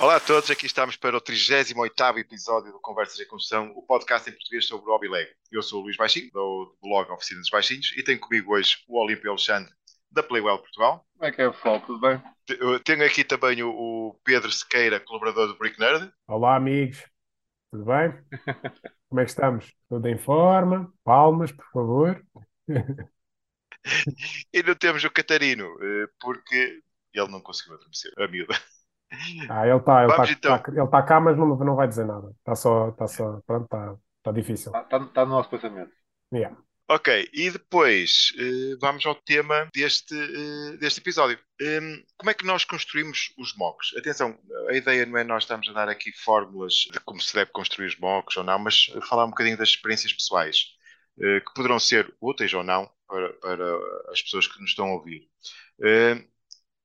Olá a todos, aqui estamos para o 38º episódio do Conversas em Construção, o podcast em português sobre o hobby Lego. Eu sou o Luís Baixinho, do blog Oficina dos Baixinhos, e tenho comigo hoje o Olímpio Alexandre, da Playwell Portugal. Como é que é, pessoal? Tudo bem? Tenho aqui também o Pedro Sequeira, colaborador do Brick Nerd. Olá, amigos. Tudo bem? Como é que estamos? Tudo em forma? Palmas, por favor. e não temos o Catarino, eh, porque ele não conseguiu adormecer, a miúda. Ah, ele está ele tá, então. tá, ele tá cá, mas não, não vai dizer nada. Está só, tá só, pronto, está tá difícil. Está tá, tá no nosso pensamento. Yeah. Ok, e depois uh, vamos ao tema deste, uh, deste episódio. Um, como é que nós construímos os mocks? Atenção, a ideia não é nós estamos a dar aqui fórmulas de como se deve construir os mocks ou não, mas falar um bocadinho das experiências pessoais, uh, que poderão ser úteis ou não para, para as pessoas que nos estão a ouvir.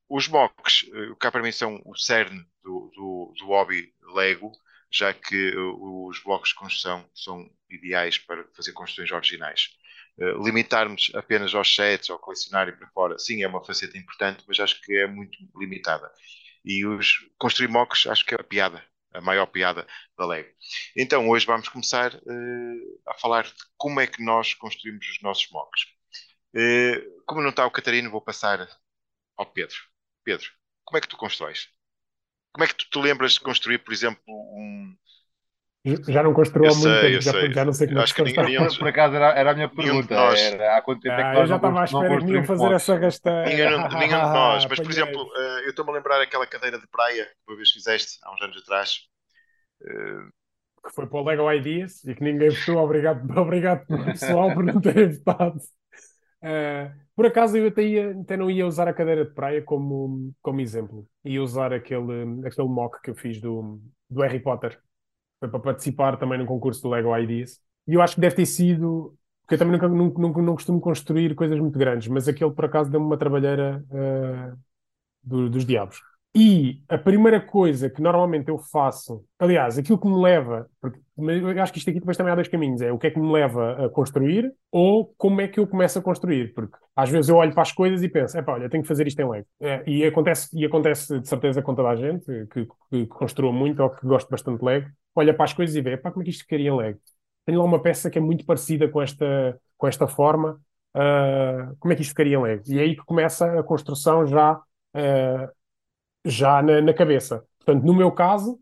Os mocks, cá para mim, são o cerne do, do, do hobby Lego, já que uh, os blocos de construção são ideais para fazer construções originais. Uh, limitarmos apenas aos sets, ao colecionário para fora, sim, é uma faceta importante, mas acho que é muito limitada. E os construir mocks, acho que é a piada, a maior piada da Lego. Então, hoje vamos começar uh, a falar de como é que nós construímos os nossos mocks. Uh, como não está o Catarino, vou passar ao Pedro. Pedro, como é que tu constróis? Como é que tu te lembras de construir, por exemplo, um. Já não construiu há muito tempo, já, já, não sei como é que ninguém, Por acaso era, era a minha pergunta. Era, há quanto tempo ah, é que nós Eu já estava à espera que iam fazer essa gasteira. Ninguém, ninguém de nós, mas por exemplo, uh, eu estou-me a lembrar aquela cadeira de praia que uma vez fizeste, há uns anos atrás. Uh... Que foi para o Lego Ideas e que ninguém votou. Obrigado, obrigado pessoal por não terem votado. Uh, por acaso eu até, ia, até não ia usar a cadeira de praia como, como exemplo. Ia usar aquele, aquele mock que eu fiz do, do Harry Potter. Foi para participar também no concurso do Lego Ideas. E eu acho que deve ter sido. Porque eu também nunca, nunca, nunca não costumo construir coisas muito grandes, mas aquele por acaso deu-me uma trabalheira uh, do, dos diabos. E a primeira coisa que normalmente eu faço, aliás, aquilo que me leva, porque eu acho que isto aqui depois também há dois caminhos, é o que é que me leva a construir ou como é que eu começo a construir, porque às vezes eu olho para as coisas e penso, epá, olha, tenho que fazer isto em Lego. É, e, acontece, e acontece de certeza com toda a gente que, que construa muito ou que gosta bastante de Lego, olha para as coisas e vê, epá, como é que isto ficaria em Lego? Tenho lá uma peça que é muito parecida com esta, com esta forma, uh, como é que isto ficaria em Lego? E é aí que começa a construção já uh, já na, na, cabeça. Portanto, no meu caso,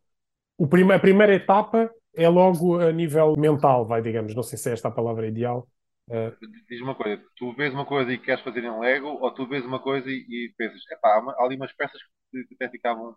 o prime a primeira etapa é logo a nível mental, vai, digamos. Não sei se é esta a palavra ideal. Uh... Diz uma coisa, tu vês uma coisa e queres fazer em Lego, ou tu vês uma coisa e, e pensas, epá, há ali umas peças que, que até ficavam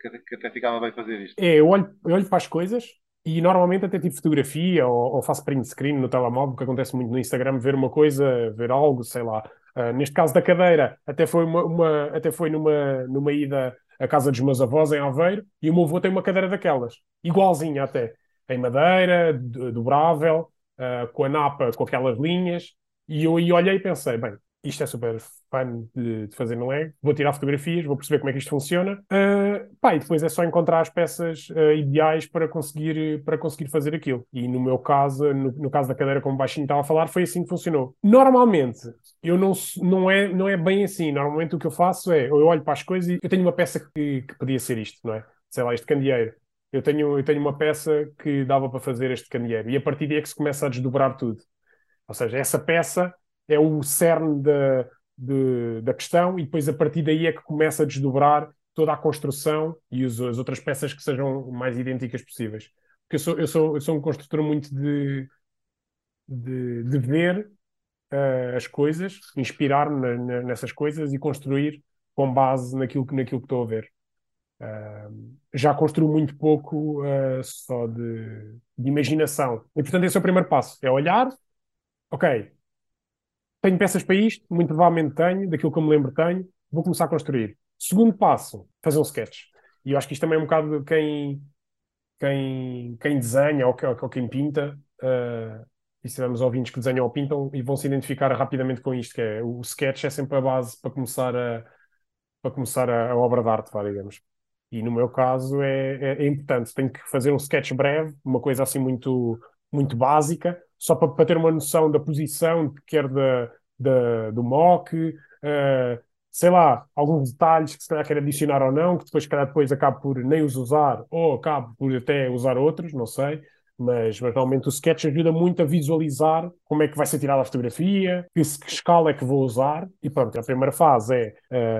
que, que, até ficava bem fazer isto. É, eu olho, eu olho para as coisas e normalmente até tipo fotografia ou, ou faço print screen no telemóvel, que acontece muito no Instagram, ver uma coisa, ver algo, sei lá. Uh, neste caso da cadeira, até foi, uma, uma, até foi numa, numa ida à casa dos meus avós em Aveiro e o meu avô tem uma cadeira daquelas, igualzinha até, em madeira, dobrável, uh, com a napa, com aquelas linhas. E eu olhei e pensei, bem, isto é super fun de, de, fazer no Lego, vou tirar fotografias, vou perceber como é que isto funciona, uh, pá, e depois é só encontrar as peças uh, ideais para conseguir, para conseguir fazer aquilo. E no meu caso, no, no, caso da cadeira como o baixinho estava a falar, foi assim que funcionou. Normalmente, eu não, não, é, não é bem assim, normalmente o que eu faço é, eu olho para as coisas e eu tenho uma peça que, que podia ser isto, não é? Sei lá, este candeeiro. Eu tenho, eu tenho uma peça que dava para fazer este candeeiro e a partir daí é que se começa a desdobrar tudo. Ou seja, essa peça é o cerne da, de, da questão e depois a partir daí é que começa a desdobrar toda a construção e os, as outras peças que sejam mais idênticas possíveis. Porque eu sou, eu sou, eu sou um construtor muito de, de, de ver uh, as coisas, inspirar-me nessas coisas e construir com base naquilo, naquilo que estou a ver. Uh, já construo muito pouco uh, só de, de, imaginação. E portanto, esse é o primeiro passo: é olhar, ok, tenho peças para isto, muito provavelmente tenho, daquilo que eu me lembro tenho, vou começar a construir. Segundo passo, fazer um sketch. E eu acho que isto também é um bocado quem, quem, quem desenha ou, ou quem pinta, uh, e se tivermos ouvintes que desenham ou pintam, e vão se identificar rapidamente com isto, que é o sketch é sempre a base para começar a, para começar a, a obra de arte, vá, digamos. E no meu caso é, é, é, importante, tenho que fazer um sketch breve, uma coisa assim muito, muito básica, só para, ter uma noção da posição, quer da, da, do mock, uh, sei lá, alguns detalhes que se calhar quer adicionar ou não, que depois, se calhar, depois acabo por nem os usar ou acabo por até usar outros, não sei. Mas, mas realmente o sketch ajuda muito a visualizar como é que vai ser tirada a fotografia, que, que escala é que vou usar. E pronto, a primeira fase é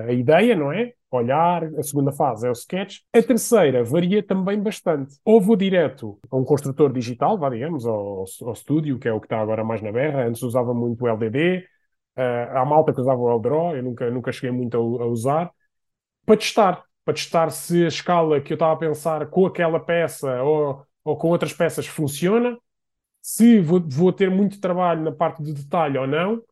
uh, a ideia, não é? Olhar, a segunda fase é o sketch. A terceira varia também bastante. Ou vou direto a um construtor digital, vá, digamos, ao, ao estúdio, que é o que está agora mais na berra. Antes usava muito o LDD, Uh, há malta que usava o Eldro, eu nunca, nunca cheguei muito a, a, usar, para testar, para testar se a escala que eu estava a pensar com aquela peça ou, ou com outras peças funciona, se vou, vou ter muito trabalho na parte de detalhe ou não,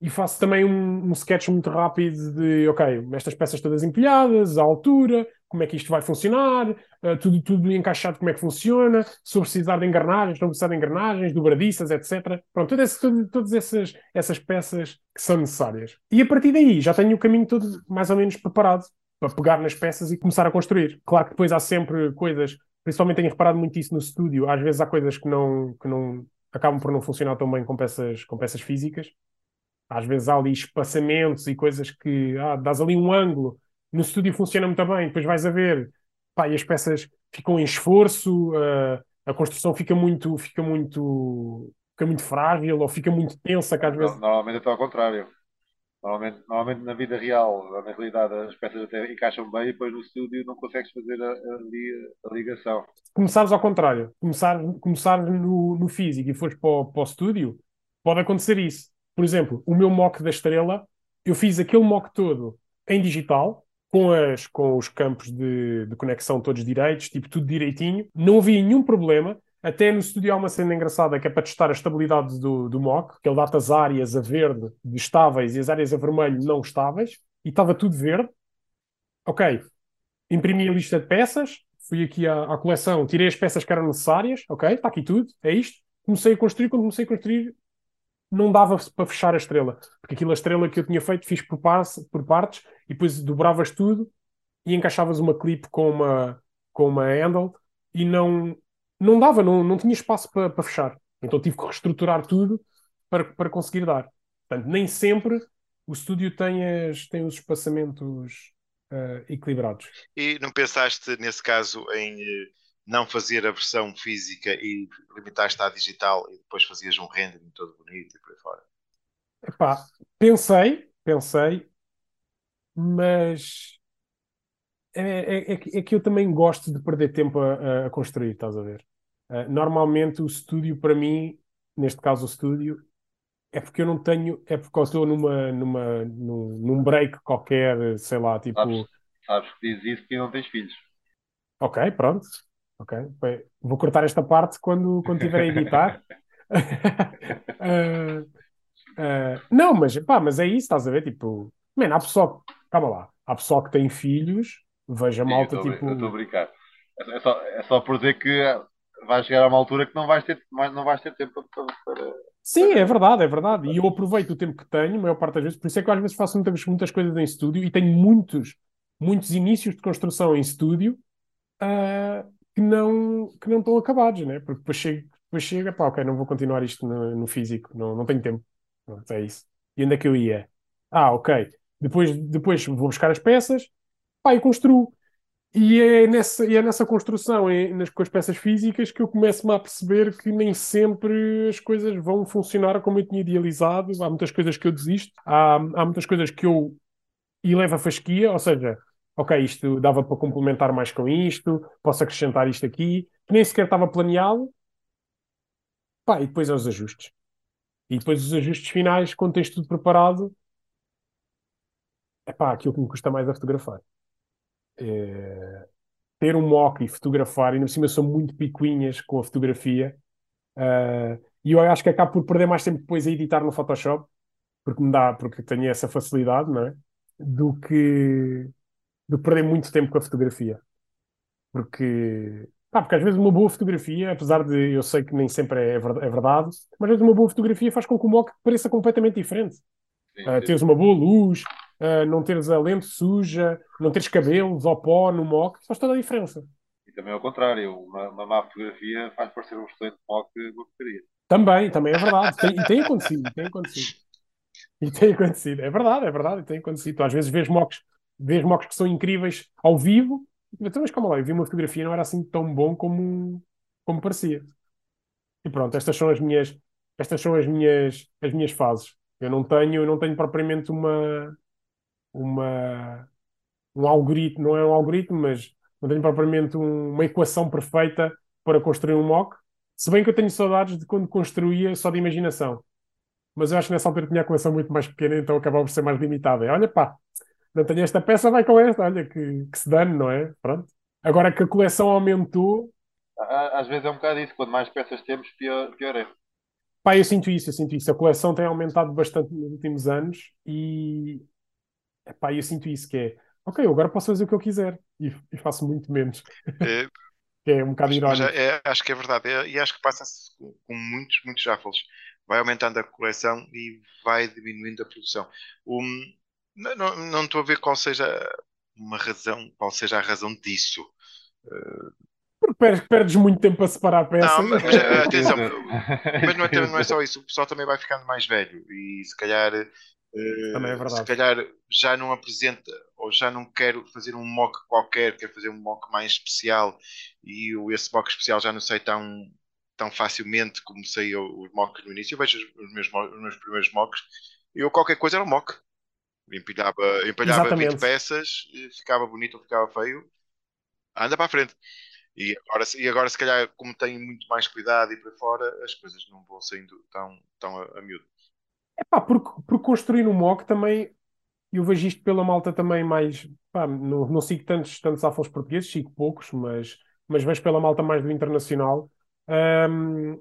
e faço também um, um sketch muito rápido de, ok, estas peças todas empilhadas, a altura, como é que isto vai funcionar, uh, tudo, tudo encaixado, como é que funciona, se precisar de engrenagens, não precisar de engrenagens, dobradiças, etc. Pronto, todas, todas, todas essas, essas peças que são necessárias. E a partir daí já tenho o caminho todo mais ou menos preparado para pegar nas peças e começar a construir. Claro que depois há sempre coisas, principalmente tenho reparado muito isso no estúdio, às vezes há coisas que não, que não acabam por não funcionar tão bem com peças, com peças físicas. Às vezes há ali espaçamentos e coisas que ah, dás ali um ângulo no estúdio funciona muito bem, depois vais a ver, pá, e as peças ficam em esforço, uh, a construção fica muito, fica muito, fica muito frágil ou fica muito tensa, que às vezes... Normalmente é ao contrário. Normalmente, normalmente na vida real, na realidade, as peças até encaixam bem e depois no estúdio não consegues fazer a, a, a ligação. Começares ao contrário, começar, começar no, no físico e fores para o, para o estúdio, pode acontecer isso. Por exemplo, o meu mock da estrela, eu fiz aquele mock todo em digital, com, as, com os campos de, de conexão todos direitos, tipo tudo direitinho, não havia nenhum problema. Até no estúdio há uma cena engraçada que é para testar a estabilidade do, do mock, que ele dá as áreas a verde de estáveis e as áreas a vermelho não estáveis, e estava tudo verde. Ok, imprimi a lista de peças, fui aqui à, à coleção, tirei as peças que eram necessárias, ok, está aqui tudo, é isto. Comecei a construir, quando comecei a construir, não dava para fechar a estrela, porque aquilo a estrela que eu tinha feito fiz por, por partes e depois dobravas tudo e encaixavas uma clip com uma, com uma handle e não, não dava, não, não tinha espaço para, para fechar. Então tive que reestruturar tudo para, para conseguir dar. Portanto, nem sempre o estúdio tem, as, tem os espaçamentos uh, equilibrados. E não pensaste, nesse caso, em eh, não fazer a versão física e limitar-te à digital e depois fazias um rendering todo bonito e por aí fora? Epá, pensei, pensei, mas é, é, é, é, que eu também gosto de perder tempo a, a construir, estás a ver? Uh, normalmente o estúdio para mim, neste caso o estúdio, é porque eu não tenho, é porque eu estou numa, numa, num, num break qualquer, sei lá, tipo. Sabes, sabes que diz isso que não tens filhos. Ok, pronto. Ok? Vou cortar esta parte quando, quando tiver a editar. uh, uh, não, mas, pá, mas é isso, estás a ver? Tipo, man, há pessoal, calma lá, há pessoal que tem filhos, veja Sim, malta, eu tipo. Eu estou a brincar. É, é só, é só por dizer que vai chegar a uma altura que não vais ter, não vais ter tempo para. para Sim, é verdade, é verdade. E eu aproveito o tempo que tenho, a maior parte das vezes, por isso é que eu às vezes faço muitas, muitas coisas em estúdio e tenho muitos, muitos inícios de construção em estúdio. Uh, que não, que não estão acabados, né? Porque depois chega, depois chega pá, ok, não vou continuar isto no, no físico, não, não tenho tempo. Pronto, é isso. E onde é que eu ia? Ah, ok. Depois, depois vou buscar as peças, pá, e construo. E é nessa, e é nessa construção, é nas, com as peças físicas, que eu começo-me a perceber que nem sempre as coisas vão funcionar como eu tinha idealizado. Há muitas coisas que eu desisto, há, há muitas coisas que eu elevo a fasquia, ou seja, ok, isto dava para complementar mais com isto, posso acrescentar isto aqui, que nem sequer estava planeado. Pá, e depois é os ajustes. E depois os ajustes finais, quando tens tudo preparado, é pá, aquilo que me custa mais é fotografar. É... Ter um mock e fotografar, e no cima são muito picuinhas com a fotografia, uh... e eu acho que acabo por perder mais tempo depois a editar no Photoshop, porque me dá, porque tenho essa facilidade, não é? Do que de perder muito tempo com a fotografia. Porque, pá, porque às vezes uma boa fotografia, apesar de eu sei que nem sempre é, é verdade, mas às vezes uma boa fotografia faz com que o mock pareça completamente diferente. Sim, uh, teres uma boa luz, uh, não teres a lente suja, não teres cabelos ou pó no mock, faz toda a diferença. E também ao contrário, uma, uma má fotografia faz parecer um excelente mock uma porcaria. Também, também é verdade. Tem, e tem acontecido, tem acontecido. E tem acontecido, é verdade, é verdade, tem acontecido. Tu às vezes vês mocks, vês mocks que são incríveis ao vivo, então, mas calma lá, eu vi uma fotografia e não era assim tão bom como, como parecia. E pronto, estas são as minhas, estas são as minhas, as minhas fases. Eu não tenho, não tenho propriamente uma, uma, um algoritmo, não é um algoritmo, mas não tenho propriamente um- uma equação perfeita para construir um mock. Se bem que eu tenho saudades de quando construía só de imaginação. Mas eu acho que nessa altura tinha a coleção muito mais pequena, então acabava por ser mais limitada. Olha, pá, não tenho esta peça, vai com esta, olha, que, que se dane, não é? Pronto. Agora que a coleção aumentou, Às vezes é um bocado isso. Quanto mais peças temos, pior, pior é. pá, eu sinto isso, eu sinto isso. A coleção tem aumentado bastante nos últimos anos e, pá, eu sinto isso, que é, ok, eu agora posso fazer o que eu quiser e, e faço muito menos, que é um bocado Mas, mas irónico. é- é- acho que é verdade. É- e acho que passa-se com, com muitos, muitos shuffles. Vai aumentando a coleção e vai diminuindo a produção. Um, não, não, não estou a ver qual seja uma razão, qual seja a razão disso. Porque perdes, muito tempo a separar Não, peças. mas, mas, atenção, mas não é, não é só isso. O pessoal também vai ficando mais velho e se calhar, eh, é se calhar já não apresenta ou já não quero fazer um mock qualquer, quero fazer um mock mais especial e o- esse mock especial já não sei tão, tão facilmente como sei o- os mocks no início. Eu vejo os meus, os meus primeiros mocks e eu qualquer coisa era um mock. Empilhava, empilhava 20 Exatamente. peças, ficava bonito ou ficava feio, anda para a frente. E agora, se- e agora, se calhar, como tenho muito mais cuidado e para fora, as coisas não vão saindo tão, tão a, a miúdo. Pá, porque, porque construir um mock também, eu vejo isto pela malta também mais. Pá, não, não sigo tantos, tantos afos portugueses, sigo poucos, mas, mas vejo pela malta mais do internacional. Ahm,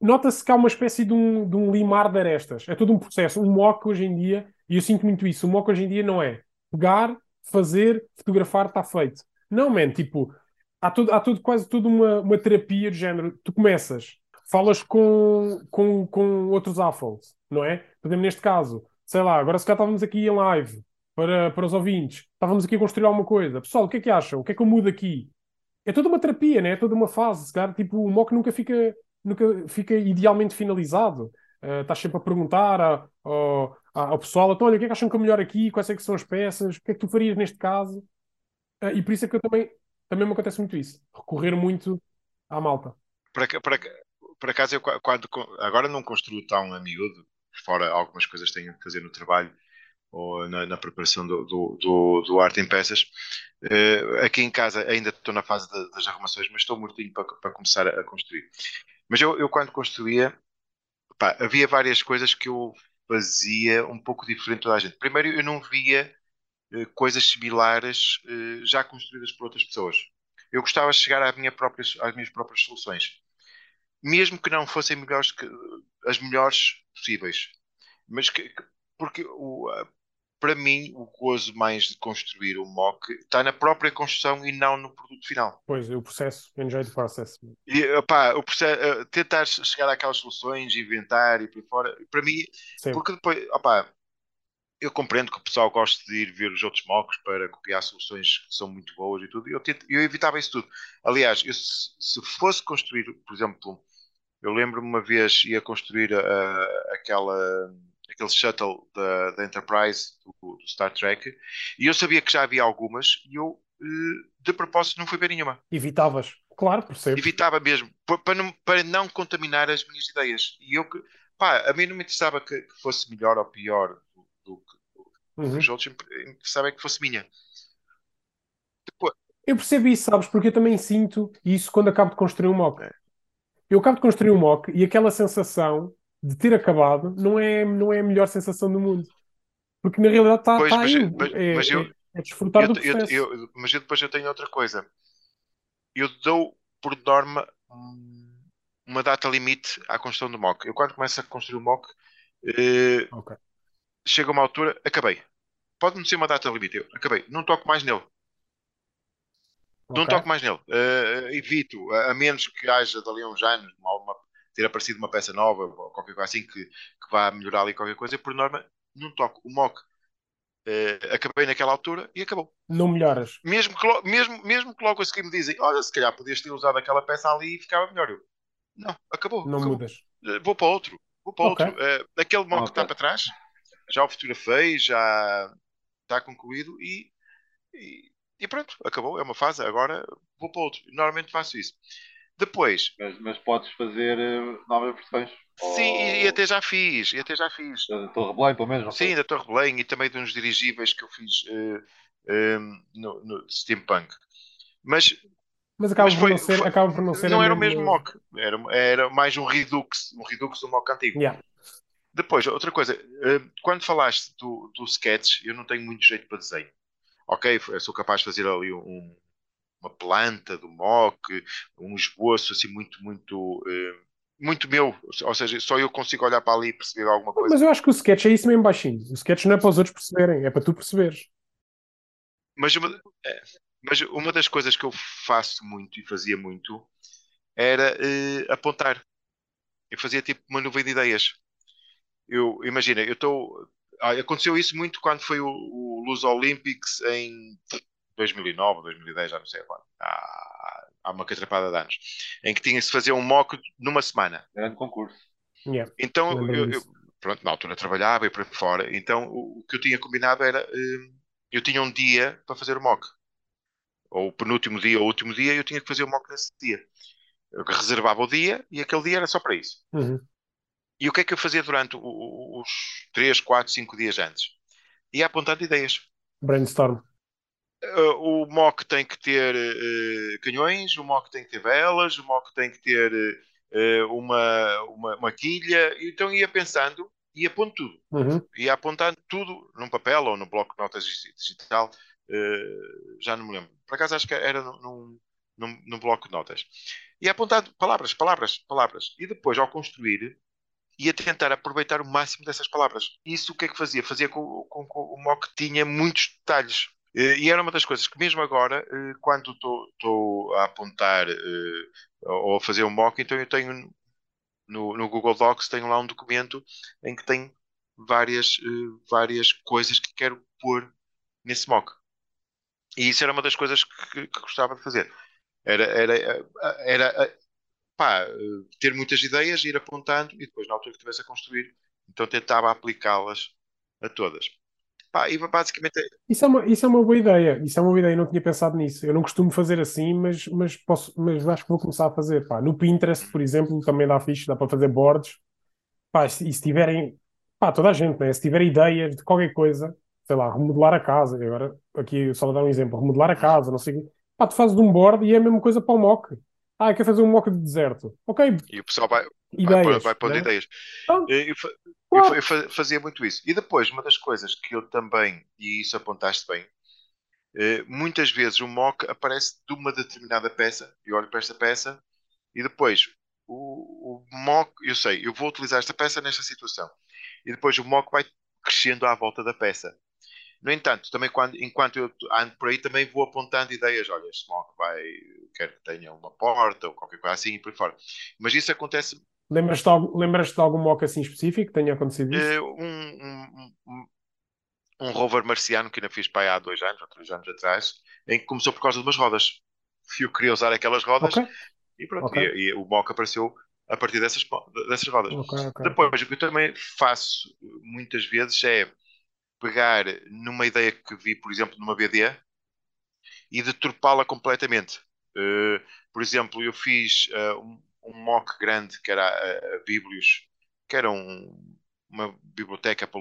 Nota-se que há uma espécie de um, de um limar de arestas. É todo um processo. Um mock hoje em dia, e eu sinto muito isso, o mock hoje em dia não é pegar, fazer, fotografar, está feito. Não, man, tipo, há, tudo, há tudo, quase tudo uma, uma terapia de género. Tu começas, falas com, com, com outros AFOLs, não é? Exemplo, neste caso, sei lá, agora se cá estávamos aqui em live para, para os ouvintes, estávamos aqui a construir alguma coisa. Pessoal, o que é que acham? O que é que eu mudo aqui? É toda uma terapia, né? É toda uma fase. Se calhar, tipo, o mock nunca fica, nunca fica idealmente finalizado. Uh, estás sempre a perguntar a- ao pessoal, então, olha, o que é que acham que é melhor aqui? Quais é que são as peças? O que é que tu farias neste caso? Uh, e por isso é que eu também, também me acontece muito isso. Recorrer muito à malta. Por, aca- por, aca- por acaso, eu qua- quando, agora não construo tão a miúdo, fora algumas coisas que tenho que fazer no trabalho ou na, na preparação do, do, do, do arte em peças. Eh, aqui em casa ainda estou na fase da- das arrumações, mas estou mortinho para, para começar a, a construir. Mas eu, eu quando construía, pá, havia várias coisas que eu fazia um pouco diferente de toda a gente. Primeiro, eu não via eh, coisas similares eh, já construídas por outras pessoas. Eu gostava de chegar à minha própria, às minhas próprias soluções, mesmo que não fossem melhores que, as melhores possíveis. Mas que, que- porque o, para mim o gozo mais de construir o mock está na própria construção e não no produto final. Pois, o processo, enjoy the process. E, opá, o processo, eh, tentar chegar àquelas soluções, inventar e por aí fora, para mim, Sempre. porque depois, opá, eu compreendo que o pessoal gosta de ir ver os outros mocks para copiar soluções que são muito boas e tudo, e eu, tento- eu evitava isso tudo. Aliás, eu, se, se fosse construir, por exemplo, eu lembro-me uma vez ia construir ah, aquela, aquele shuttle da, da Enterprise do, do Star Trek, e eu sabia que já havia algumas, e eu eh, de propósito não fui ver nenhuma. Evitavas. Claro, percebo. Evitava mesmo, pa- para não, para não contaminar as minhas ideias. E eu que, pá, a mim não me interessava que, que fosse melhor ou pior do, do que Uhum. os outros, interessava é que fosse minha. Depois, Eu percebo isso, sabes? Porque eu também sinto isso quando acabo de construir um mock. É. Eu acabo de construir um mock e aquela sensação de ter acabado não é, não é a melhor sensação do mundo. Porque na realidade está Pois, tá mas- aí. mas- é, mas eu- é- é desfrutar eu, do eu- processo. eu- mas eu depois eu tenho outra coisa. Eu dou por norma uma data limite à construção do mock. Eu quando começo a construir o mock, eh, Ok. chega uma altura, acabei. Pode-me ser uma data limite, eu acabei. Não toco mais nele. Não Ok. toco mais nele. Eh, evito, a, a menos que haja dali uns anos uma, uma- ter aparecido uma peça nova ou qualquer coisa assim que, que vá melhorar ali qualquer coisa. Por norma, não toco. O mock eh, acabei naquela altura e acabou. Não melhoras. Mesmo que, lo- mesmo, mesmo que logo a seguir me dizem, olha, se calhar podias ter usado aquela peça ali e ficava melhor. Eu, não, acabou. Não acabou. mudas. Eh, Vou para outro. vou para Ok. outro. Uh, aquele mock que está para trás, já o fotografei, já está concluído e, e, e pronto, acabou. É uma fase. Agora vou para outro. Normalmente faço isso. Depois, Mas, mas podes fazer eh, novas versões. sim, e, e até já fiz, e até já fiz. Da Torre Belém, pelo menos, não Sim, da Torre Belém e também de uns dirigíveis que eu fiz eh, eh, no, no Steampunk. Mas Mas acaba Mas por foi- não ser, foi- acaba por não ser não era o mesmo mock, era, era mais um Redux, um Redux do mock antigo. Yeah. Depois, outra coisa, quando falaste do, do sketch, eu não tenho muito jeito para desenho. Ok, eu sou capaz de fazer ali um- uma planta do mock, um esboço assim muito, muito, eh, muito meu. Ou seja, só eu consigo olhar para ali e perceber alguma coisa. Mas eu acho que o sketch é isso mesmo baixinho. O sketch não é para os outros perceberem, é para tu perceberes. Mas uma, é, mas uma das coisas que eu faço muito e fazia muito era eh, apontar. Eu fazia tipo uma nuvem de ideias. Eu, imagina, eu estou. ah, aconteceu isso muito quando foi o, o Luz Olympics em 2009, 2010, já não sei agora. Há, há uma catrapada de anos. Em que tinha-se fazer um mock numa semana. Grande concurso. Yeah. Então, eu, eu- pronto, na altura trabalhava e por aí fora. Então, o, o que eu tinha combinado era. eh, eu tinha um dia para fazer o mock. Ou o penúltimo dia ou o último dia, eu tinha que fazer o mock nesse dia. Eu reservava o dia e aquele dia era só para isso. Uhum. E o que é que eu fazia durante o- o- os 3, 4, 5 dias antes? Ia apontando ideias. Brainstorm. Uh, o mock tem que ter uh, canhões, o mock tem que ter velas, o mock tem que ter uh, uma, uma, uma quilha. Então ia pensando e aponto tudo. Uhum. Ia apontando tudo num papel ou no bloco de notas digi- digital. uh, já não me lembro. Por acaso acho que era num, num, num, bloco de notas. Ia apontando palavras, palavras, palavras. E depois, ao construir, ia tentar aproveitar o máximo dessas palavras. Isso o que é que fazia? Fazia com, com, com o mock tinha muitos detalhes. Eh, E era uma das coisas que mesmo agora, eh, quando estou a apontar eh, ou a fazer um mock, então eu tenho no, no Google Docs tenho lá um documento em que tem várias, várias coisas que quero pôr nesse mock. E isso era uma das coisas que, que gostava de fazer. Era, era, era pá, ter muitas ideias, ir apontando e depois, na altura que estivesse a construir, então tentava aplicá-las a todas. Pá, e basicamente é- Isso é uma, isso é uma boa ideia. Isso é uma boa ideia. Eu não tinha pensado nisso. Eu não costumo fazer assim, mas, mas, posso, mas acho que vou começar a fazer. Pá. No Pinterest, por exemplo, também dá fixe, dá para fazer boards. Pá, e se tiverem, pá, toda a gente, né? Se tiver ideias de qualquer coisa, sei lá, remodelar a casa. Agora, aqui só vou dar um exemplo: remodelar a casa, não sei o quê. Pá, tu fazes de um board e é a mesma coisa para o mock. Ah, eu quero fazer um mock de deserto. Ok, e o pessoal vai, vai, ideias. pôr- vai pondo né? ideias. Pronto. Eu, eu eu fazia muito isso. E depois, uma das coisas que eu também, e isso apontaste bem, eh, muitas vezes o mock aparece de uma determinada peça. Eu olho para esta peça e depois o, o mock, eu sei, eu vou utilizar esta peça nesta situação. E depois o mock vai crescendo à volta da peça. No entanto, também quando, enquanto eu ando por aí, também vou apontando ideias. Olha, este mock vai, quero que tenha uma porta ou qualquer coisa assim e por aí fora. Mas isso acontece Lembras-te de, algum- lembras-te de algum mock assim específico que tenha acontecido isso? Eh, um, um, um, um rover marciano que ainda fiz para há dois anos ou três anos atrás, em que começou por causa de umas rodas. Eu queria usar aquelas rodas Ok, e pronto, Ok. e, e o mock apareceu a partir dessas, dessas rodas. ok, ok. ok. Depois, o que eu também faço muitas vezes é pegar numa ideia que vi, por exemplo, numa BD e deturpá-la completamente. Eh, por exemplo, eu fiz eh, um, um mock grande que era a, a Biblios, que era um- uma biblioteca para,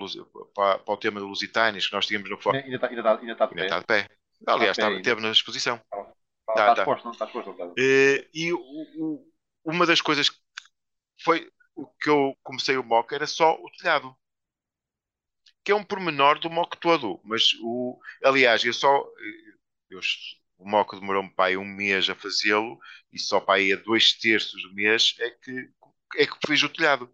para- para o tema de Lusitanis que nós tínhamos no fórum. Ainda está ainda tá, ainda tá de Ainda pé. está de pé. Aliás, Está teve na exposição. Está Tá, tá tá. exposto, não está exposto. Não está. Eh, e o- o- uma das coisas que foi o que eu comecei o mock era só o telhado. Que é um pormenor do mock todo. Mas o. Aliás, eu só. eu- o mock demorou-me para aí um mês a fazê-lo e só para aí a dois terços do mês é que, é que fiz o telhado.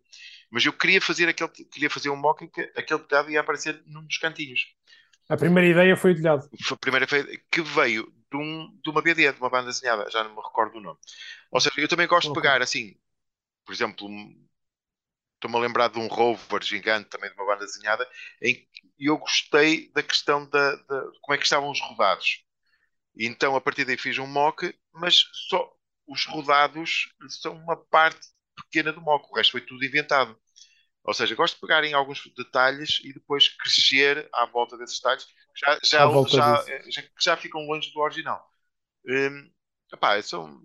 Mas eu queria fazer aquele, queria fazer um mock em que aquele telhado ia aparecer num dos cantinhos. A primeira ideia foi o telhado. Foi a primeira vez que veio de, um, de uma BD, de uma banda desenhada, já não me recordo o nome. Ou seja, eu também gosto de Ok. pegar assim, por exemplo, estou-me a lembrar de um rover gigante também de uma banda desenhada, em que eu gostei da questão da, da- de como é que estavam os rodados. Então a partir daí fiz um mock, mas só os rodados são uma parte pequena do mock, o resto foi tudo inventado. Ou seja, gosto de pegar em alguns detalhes e depois crescer à volta desses detalhes, já, já, já, já, já ficam longe do original. Um, epá, são,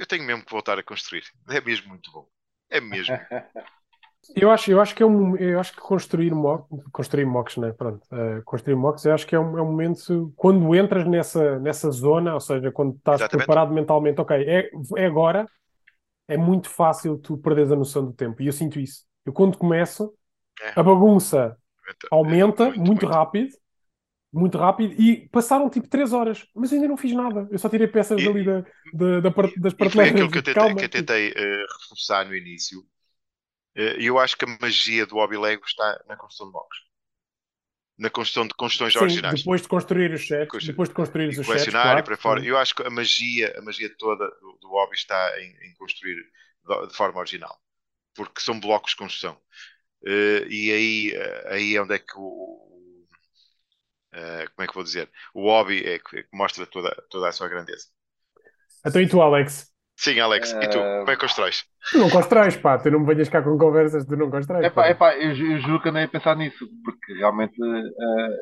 eu tenho mesmo que voltar a construir. É mesmo muito bom. É mesmo. Eu acho, eu acho que é um, eu acho que construir mocks, construir mocks, né? Pronto, uh, construir mocks, eu acho que é um, é um momento quando entras nessa, nessa zona, ou seja, quando estás Exatamente. preparado mentalmente, ok, é, é agora, é muito fácil tu perderes a noção do tempo. E eu sinto isso. Eu quando começo, é. a bagunça aumenta muito, muito, muito, rápido, muito rápido, e passaram tipo 3 horas, mas ainda não fiz nada. Eu só tirei peças e, ali da, da, da, das prateleiras. foi aquilo que eu tentei, que eu tentei uh, reforçar no início eh, e eu acho que a magia do hobby Lego está na construção de blocos. Na construção de construções Sim, originais. Depois de construir os sets, depois de construir os sets, claro, para fora. Eu acho que a magia, a magia toda do, do hobby está em, em construir de, de, forma original. Porque são blocos de construção. Uh, e aí, uh, aí é onde é que o, uh, como é que vou dizer? O hobby é que, é que mostra toda, toda a sua grandeza. Então e tu, Alex? Sim, Alex. E tu? Como é que constróis? Tu não constróis, pá. Tu não me venhas cá com conversas, tu não constróis. É pá, é pá eu, eu juro que andei a pensar nisso, porque realmente, uh,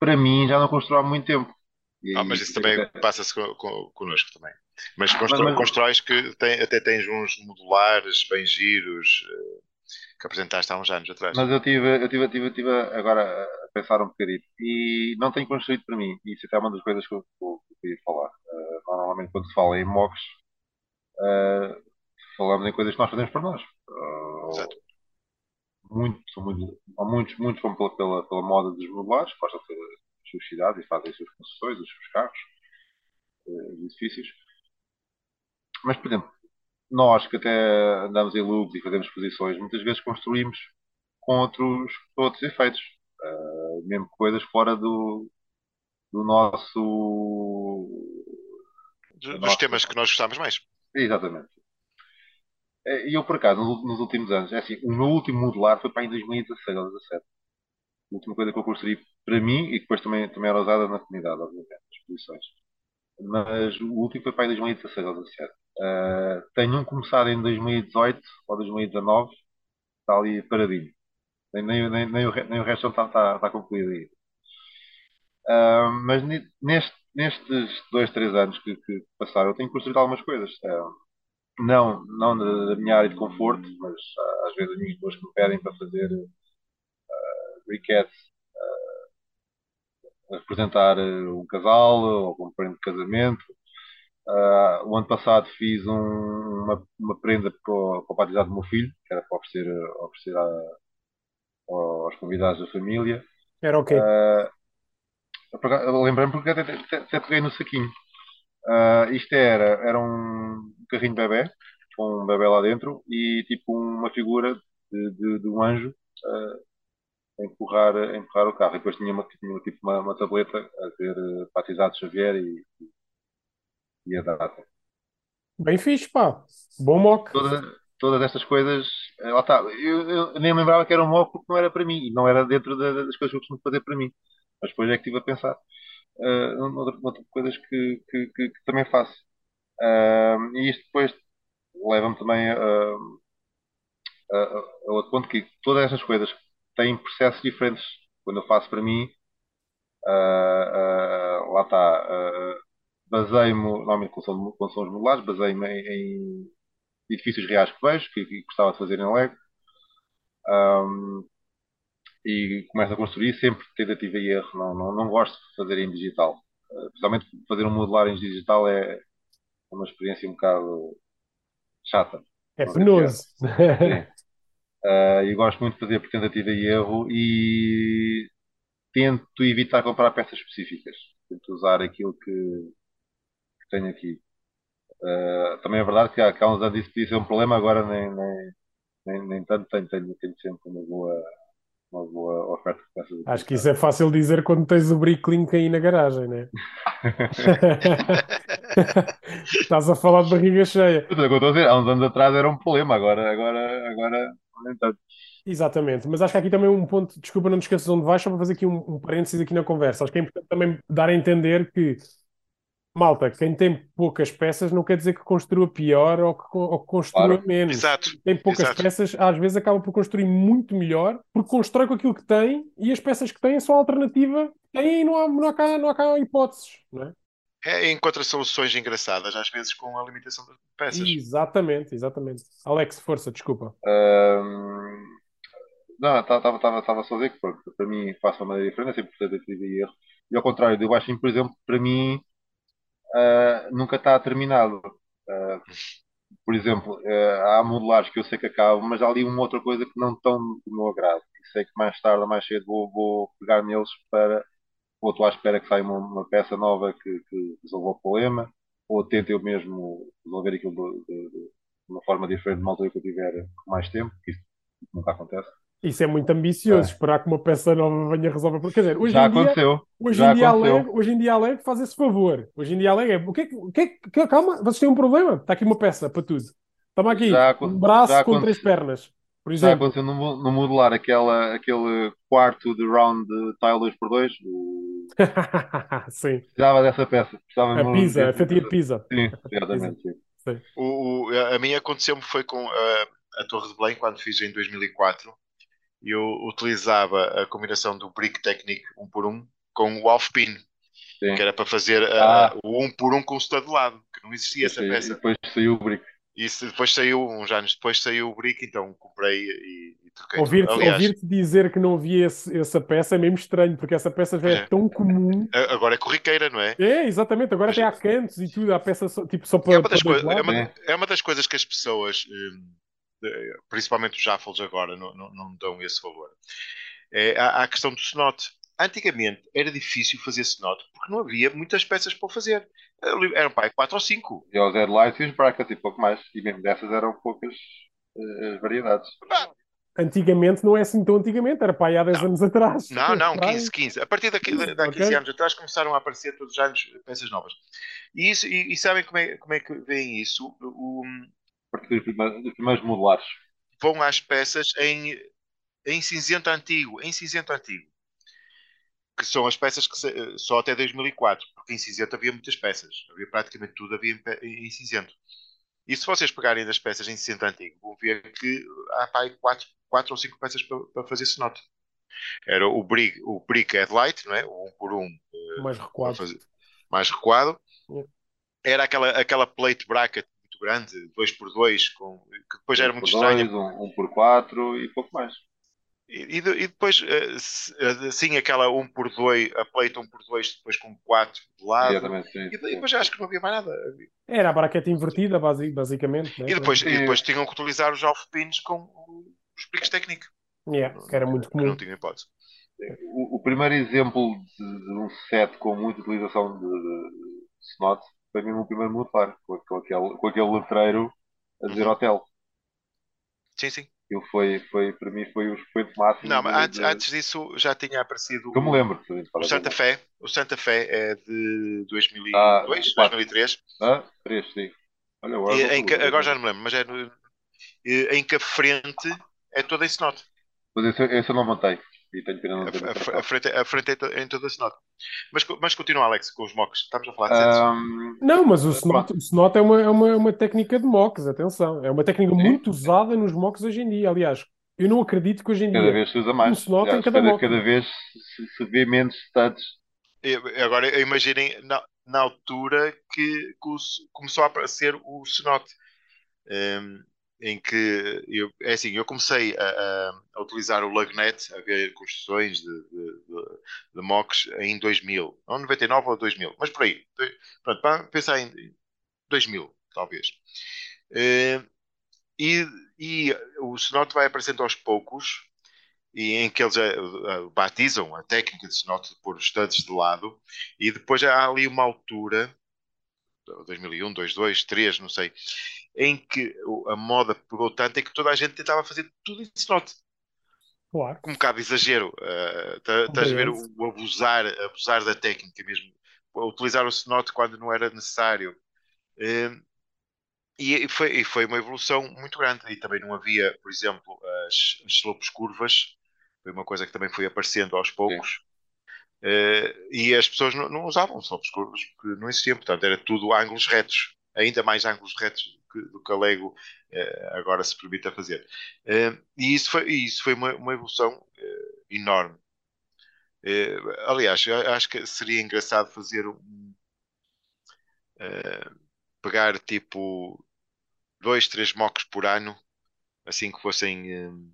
para mim, já não construo há muito tempo. E, ah, mas isso também é... passa-se con, con, connosco também. Mas, constro, mas, constróis que tem, até tens uns modulares bem giros uh, que apresentaste há uns anos atrás. Mas eu tive, eu tive, tive, tive agora a pensar um bocadinho e não tenho construído para mim. Isso até é uma das coisas que eu, que eu queria falar. Uh, normalmente, quando se fala em mocks, uh, falamos em coisas que nós fazemos para nós. Uh, Exato. Muito, muito, muitos, muitos vão pela, pela, pela moda dos modulares, gostam de as suas cidades e fazem as suas construções, os seus carros, os edifícios. Mas, por exemplo, nós que até andamos em loops e fazemos exposições, muitas vezes construímos com outros, outros efeitos. Uh, mesmo coisas fora do, do nosso. Dos nosso... temas que nós gostamos mais. Exatamente. Eh, e eu, por acaso, nos últimos anos, é assim, o meu último modular foi para em 2016 ou 2017. A última coisa que eu construí para mim, e depois também, também era usada na comunidade, obviamente, nas exposições. Mas o último foi para em 2016 ou 2017. Uh, tenho um começado em 2018 ou 2019, está ali paradinho. Nem, nem, nem, nem, o, resto está, está, está concluído aí. Uh, mas neste, nestes dois, três anos que, que, passaram, eu tenho construído algumas coisas. Uh, não, não da, minha área de conforto, mas às vezes minhas pessoas que me pedem para fazer uh, uh, representar um casal ou prenda de casamento. O ano passado fiz um, uma, uma, prenda para, o, para o batizado do meu filho, que era para oferecer, oferecer a, aos convidados da família. Era o okay. quê? Lembrei-me porque até, até, até peguei no saquinho. Uh, isto era, era um carrinho bebê, com um bebê lá dentro e tipo uma figura de, de, de um anjo uh, a, empurrar, a empurrar o carro. E depois tinha, uma, tinha tipo uma, uma tableta a uh, batizado Xavier e, e a data. Bem fixe, pá. Bom mock. Toda, todas estas coisas, lá está. Eu, eu, nem lembrava que era um mock porque não era para mim. E não era dentro das coisas que eu costumo fazer para mim. Mas depois é que estive a pensar uh, noutras coisas que, que, que, que também faço. Uh, e isto depois leva-me também a, a, a, outro ponto que todas estas coisas têm processos diferentes. Quando eu faço para mim, uh, uh, lá está, uh, baseio-me, normalmente quando são, quando são os modulares, baseio-me em, em, edifícios reais que vejo, que, que gostava de fazer em Lego. Um, e começo a construir sempre tentativa e erro. Não, não, não gosto de fazer em digital. Uh, principalmente fazer um modular em digital é uma experiência um bocado chata. É penoso. uh, e gosto muito de fazer por tentativa e erro e tento evitar comprar peças específicas. Tento usar aquilo que tenho aqui. Uh, também é verdade que há, que há uns anos isso podia ser um problema, agora nem, nem, nem, nem tanto tenho, tenho, tenho sempre uma boa uma boa oferta de. Acho que isso é fácil dizer quando tens o Bricklink aí na garagem, né? Estás a falar de barriga cheia. É estou a dizer, há uns anos atrás era um problema, agora, agora, agora nem tanto. Exatamente, mas acho que aqui também um ponto, desculpa, não te esqueças onde vais, só para fazer aqui um, um parênteses aqui na conversa. Acho que é importante também dar a entender que Malta, quem tem poucas peças não quer dizer que construa pior ou que, ou que construa Claro. menos. Exato, Tem poucas exato. peças, às vezes acaba por construir muito melhor, porque constrói com aquilo que tem e as peças que tem são a alternativa. Tem e não há, não há, cá, não há cá hipóteses, não é? É, encontra soluções engraçadas, às vezes com a limitação de peças. Exatamente, exatamente. Alex, força, desculpa. Ahm, não, estava só a dizer que para mim faço uma diferença, sempre tentativa e erro. E ao contrário, do Washington, por exemplo, para mim ah, nunca está terminado. Ah, por exemplo, ah, há modulares que eu sei que acabam, mas há ali uma outra coisa que não estão do meu agrado. E sei que mais tarde ou mais cedo vou, vou pegar neles para, ou estou à espera que saia uma, uma peça nova que, que resolva o problema, ou tento eu mesmo resolver aquilo de, de- de uma forma diferente, numa altura que eu tiver mais tempo, que isso nunca acontece. Isso é muito ambicioso, É. esperar que uma peça nova venha resolver. Quer dizer, hoje Já em dia, aconteceu. hoje já em dia a aconteceu. Lego, hoje em dia a faz esse favor. Hoje em dia a é, o que é que, o que, é que- calma, vocês têm um problema? Está aqui uma peça para tudo. Toma aqui, Já um braço já com três pernas, por Já exemplo. aconteceu no, no modular aquela, aquele quarto de round de tile 2x2. o- Sim, Precisava dessa peça. Precisava a pizza, a fatia de pizza. Sim, exatamente. Sim. O, o- a a minha aconteceu-me foi com a, a Torre de Belém, quando fiz em 2004. Eu utilizava a combinação do Brick Technique 1 por 1 com o Half Pin, Sim. que era para fazer a- Ah. o 1 por 1 com o stud de lado, que não existia essa E peça. depois saiu o brick. E depois saiu, uns anos depois saiu o Brick, então comprei e, e troquei. Ouvir-te ouvir-te dizer que não havia esse- essa peça é mesmo estranho, porque essa peça já é, É. tão comum. agora é corriqueira, não é? É, exatamente, agora até há cantos e tudo, há peça só, tipo só É para, uma, das para é, uma, É. é uma das coisas que as pessoas, hum, principalmente os Jaffles agora, não, não, não dão esse valor. É a, a questão do snot. Antigamente era difícil fazer snot porque não havia muitas peças para fazer. Eram pai 4 ou 5. E aos headlights e os brackets e pouco mais. E mesmo dessas eram poucas eh, as variedades. Antigamente não é assim tão antigamente, era para aí há 10 Não. anos atrás. Não, não, Para aí. 15, 15. A partir daqui, Quinze, da 15 ok. anos atrás começaram a aparecer todos os anos peças novas. E, isso, e, e sabem como é, como é que veem isso? O- partir dos primeiros, dos primeiros modulares. vão às peças em, em cinzento antigo, em cinzento antigo. Que são as peças que se- só até 2004, porque em cinzento havia muitas peças. Havia praticamente tudo havia em, cinzento. E se vocês pegarem das peças em cinzento antigo, vão ver que há pá, quatro, quatro ou cinco peças para, para fazer esse note. Era o brick, o brick headlight, não é? o um por um Mais para recuado. fazer- mais recuado. Yeah. Era aquela, aquela plate bracket grande, 2x2, com, que depois era muito estranha. dois, um, um por quatro e pouco mais. E, e e depois, eh, eh, assim, aquela 1 por 2 a plate 1 por 2 depois com 4 de lado. Exatamente, sim. E de- depois acho que não havia mais nada. Era a braqueta invertida, basi- basicamente. né? E depois, e E- depois tinham que utilizar os half pins com os bricks técnicos. Yeah, que era muito Que não comum. tinha hipótese. O, o primeiro exemplo de, de um set com muita utilização de, de, de snot foi mesmo o primeiro modular, com, com, aquele, com aquele letreiro a dizer Uhum. hotel. Sim, sim. Aquilo foi, foi, para mim, foi o expoente máximo. Não, mas antes, de- antes disso já tinha aparecido que eu me lembro. o Santa Fé. O Santa Fé é de 2002, Ah, quatro. 2003. Ah, três, sim. Olha, agora, E em agora já não me lembro, mas é no- em que a frente é toda em snot. Mas esse, esse eu não montei. E tenho pena não ter A, a- a frente, a frente é to- em toda snot. Mas, mas continua, Alex, com os mocks. Estamos a falar. Ahm, Não, mas o snot, o snot é, uma, é uma, uma técnica de mocks, atenção. É uma técnica Sim. muito usada nos mocks hoje em dia. Aliás, eu não acredito que hoje em cada dia. vez se usa mais. Um slot em cada cada, mock. cada vez se, se vê menos studs. E Agora, imaginem na, na altura que cos- começou a aparecer o Snot, em, em que eu, é assim, eu comecei a, a- utilizar o Lugnet, a ver construções de, de, de- de mocks em 2000, ou 99 ou 2000, mas por aí. Pronto, para pensar em 2000, talvez. Eh, E, e o Snot vai aparecendo aos poucos, e em que eles eh, eh, batizam a técnica de Snot de pôr os studs de lado, e depois há ali uma altura, 2001, 2002, 2003, não sei, em que a moda pegou tanto em que toda a gente tentava fazer tudo em Snot, Claro. com um bocado de exagero. tá- Estás a ver o, o abusar, abusar da técnica mesmo, utilizar o Snot quando não era necessário. Eh, e foi, e foi uma evolução muito grande. E também não havia, por exemplo, as, as slopes curvas. Foi uma coisa que também foi aparecendo aos poucos. Uh, e as pessoas não, não usavam óculos curvos porque não existiam, portanto era tudo ângulos retos, ainda mais ângulos retos que, do que a Lego uh, agora se permite a fazer. Uh, e isso foi, isso foi uma, uma evolução enorme. aliás, acho que seria engraçado fazer um. pegar tipo dois, três mocks por ano, assim que fossem.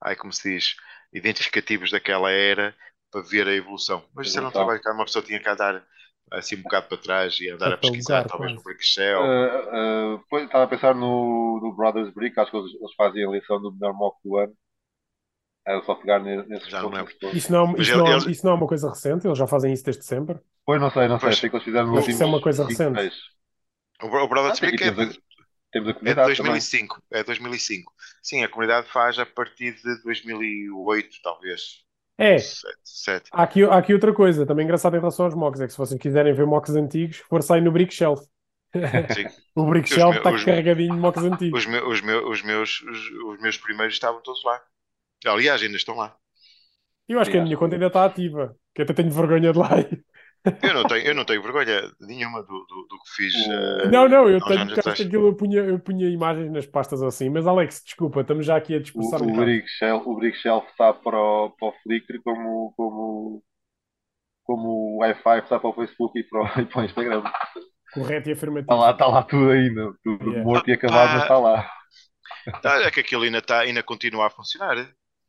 ai, como se diz? Identificativos daquela era para ver a evolução. Mas isso era um trabalho que uma pessoa tinha que andar assim um bocado para trás e andar a pesquisar, talvez no Brick Shell. Uh, uh, estava a pensar no, no Brothers Brick, acho que eles, eles fazem a eleição do melhor mock do ano. É só pegar nesses já não lembro. Isso não, isso, ele, não, eles... isso não é uma coisa recente? Eles já fazem isso desde sempre? Pois não sei, não sei. Sei que eles fizeram no Isso é uma coisa recente. O, o Brothers ah, Brick é, temos a, temos a é de 2005. Também. É 2005. Sim, a comunidade faz a partir de 2008, talvez. É. Sete, Há, aqui, há aqui outra coisa, também engraçada em relação aos mocks, é que se vocês quiserem ver mocks antigos, for sair no Brick Shelf. o Brick Shelf está carregadinho de mocks antigos. Os, meus, os, meus, os, meus, os, os meus primeiros estavam todos lá. Aliás, ainda estão lá. Eu acho que a minha conta ainda está ativa, que até tenho vergonha de lá. Eu não tenho, eu não tenho vergonha nenhuma do, do, do que fiz. Uh, não, não, eu tenho acho aquilo eu punha, eu punha imagens nas pastas assim, mas Alex, desculpa, estamos já aqui a dispersar o, o, Brick Shelf, o Brick Shelf está para o, para o Flickr como, como, como o i5 está para o Facebook e para o, e para o Instagram. Correto e afirmativo. Está lá, está lá tudo ainda, tudo yeah. morto e acabado, mas está lá. Tá, é que aquilo ainda, está, ainda continua a funcionar.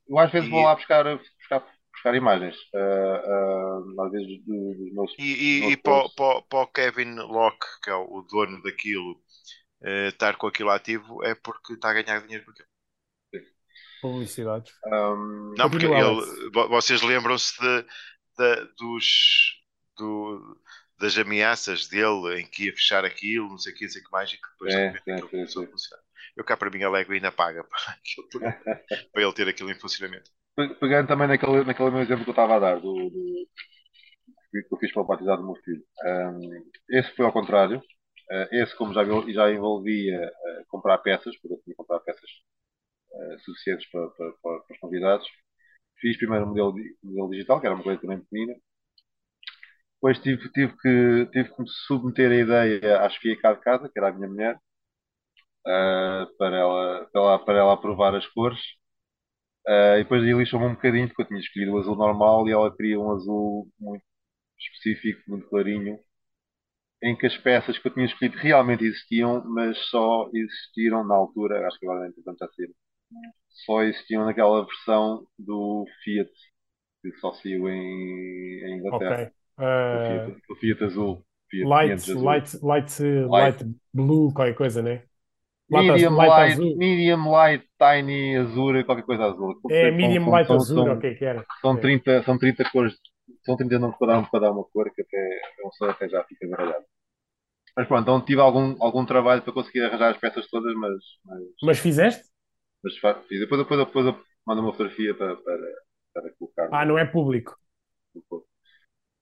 Eu às vezes e... vou lá buscar, buscar imagens, uh, uh, às vezes dos meus. E, e, e para, para, para, o Kevin Locke, que é o dono daquilo, uh, estar com aquilo ativo é porque está a ganhar dinheiro com aquilo. Publicidades. Um, não, porque ele, vocês lembram-se de, de, dos. Do, das ameaças dele em que ia fechar aquilo, não sei o que, não sei o que mais, e que depois é, de repente é, começou a funcionar. Eu cá para mim a Lego ainda paga para, aquilo, para ele ter aquilo em funcionamento pegando também naquele, naquele meu exemplo que eu estava a dar, do, do que eu fiz para o batizado do meu filho. Um, esse foi ao contrário. Uh, esse, como já, já envolvia uh, comprar peças, porque eu tinha que comprar peças uh, suficientes para, para, para, para, os convidados. Fiz primeiro um modelo, modelo digital, que era uma coisa também pequenina. Depois tive, tive, que, tive que me submeter a ideia à chefia cá de casa, que era a minha mulher, para, ela, para, ela, para ela aprovar as cores Uh, e depois aí lixou-me um bocadinho, porque eu tinha escolhido o azul normal e ela queria um azul muito específico, muito clarinho, em que as peças que eu tinha escolhido realmente existiam, mas só existiram na altura, acho que agora importante já ser, só existiam naquela versão do Fiat, que só saiu em, em Inglaterra. Okay. Uh... O, Fiat, o Fiat azul. Fiat light, azul. light, light, light, light blue, qualquer coisa, né? Medium light, light medium light, tiny, azul, qualquer coisa azul. É, medium são, light são, azul, são, ok, que era. São 30, são 30 cores, são 30 nomes para dar, para dar uma cor que até, uma até já fica baralhado. Mas pronto, então tive algum, algum trabalho para conseguir arranjar as peças todas, mas. Mas, mas fizeste? Mas fiz. Depois, depois, depois eu mando uma fotografia para, para, para colocar. Ah, não é público.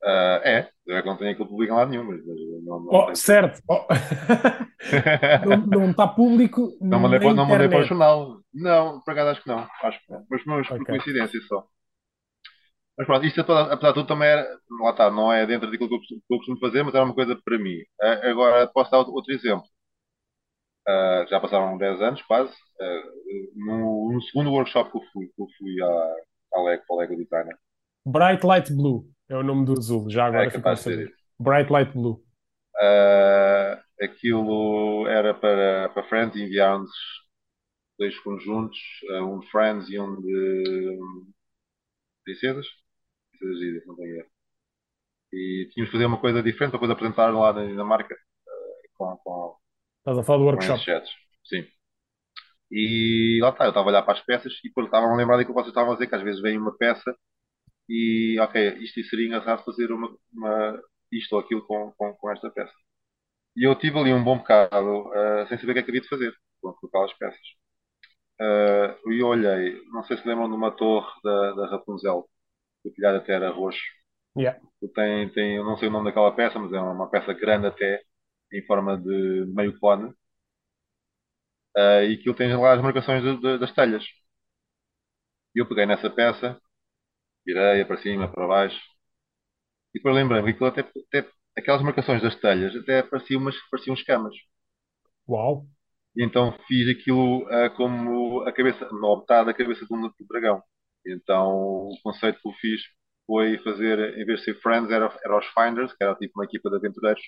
Uh, é, já que não tem aquilo público em lado nenhum, mas, não, não oh, certo. Oh. não está público. Não mandei, para, não mandei para o jornal. Não, por acaso acho que não. Acho que não. Mas, mas okay. por coincidência só. Mas pronto, isto apesar de tudo também era, lá está, não é dentro daquilo que eu, que eu costumo fazer, mas era uma coisa para mim. Uh, agora posso dar outro exemplo. Uh, já passaram 10 anos quase. No, no, segundo workshop que eu fui, que eu fui à, à Lego, para a Lego Designer. Bright Light Blue. É o nome do azul, já agora é capaz de ser Bright Light Blue. Uh, aquilo era para, para Friends, enviámos dois conjuntos, uh, um de Friends e um de princesas. Princesas não tenho erro. E tínhamos de fazer uma coisa diferente para depois apresentar lá na, na marca uh, com, com, Estás a falar do workshop? Sim. E lá está, eu estava a olhar para as peças e depois estava a lembrar daquilo que vocês estavam a dizer, que às vezes vem uma peça e ok, isto seria engraçado fazer uma, uma, isto ou aquilo com, com, com, esta peça. E eu tive ali um bom bocado uh, sem saber o que é que havia de fazer com, aquelas peças. Uh, e eu olhei, não sei se lembram de uma torre da, da Rapunzel, o telhado até era roxo. Yeah. Tem, tem, eu não sei o nome daquela peça, mas é uma peça grande até, em forma de meio cone. Uh, e aquilo tem lá as marcações de, de, das telhas. E eu peguei nessa peça virei para cima, para baixo, E depois lembrei-me que aquilo até, até, aquelas marcações das telhas até pareciam, umas, pareciam escamas. Uau! E então fiz aquilo ah, como a cabeça, uma metade da cabeça do, do dragão. E então o conceito que eu fiz foi fazer, em vez de ser Friends, era, era os Finders, que era tipo uma equipa de aventureiros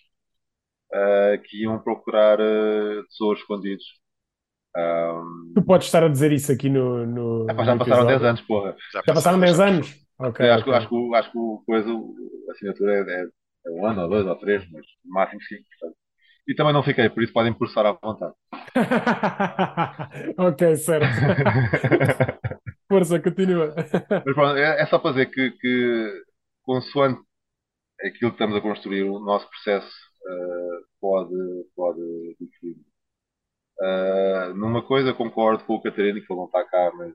ah, que iam procurar ah, tesouros escondidos. Um, Tu podes estar a dizer isso aqui no. no, epá, já no passaram 10 episódio. anos, porra. Já passaram 10 bastante. anos? Acho, que- ok. acho, que, o- acho que o coisa, a assinatura é, é, é um ano ou dois ou três, mas no máximo cinco. portanto. E também não fiquei, por isso podem processar à vontade. ok, certo. Força, continua. Mas pronto, é, é só para dizer que, que, consoante aquilo que estamos a construir, o nosso processo eh, pode, pode diferir. Eh, numa coisa concordo com o Catarina, que ele não está cá, mas,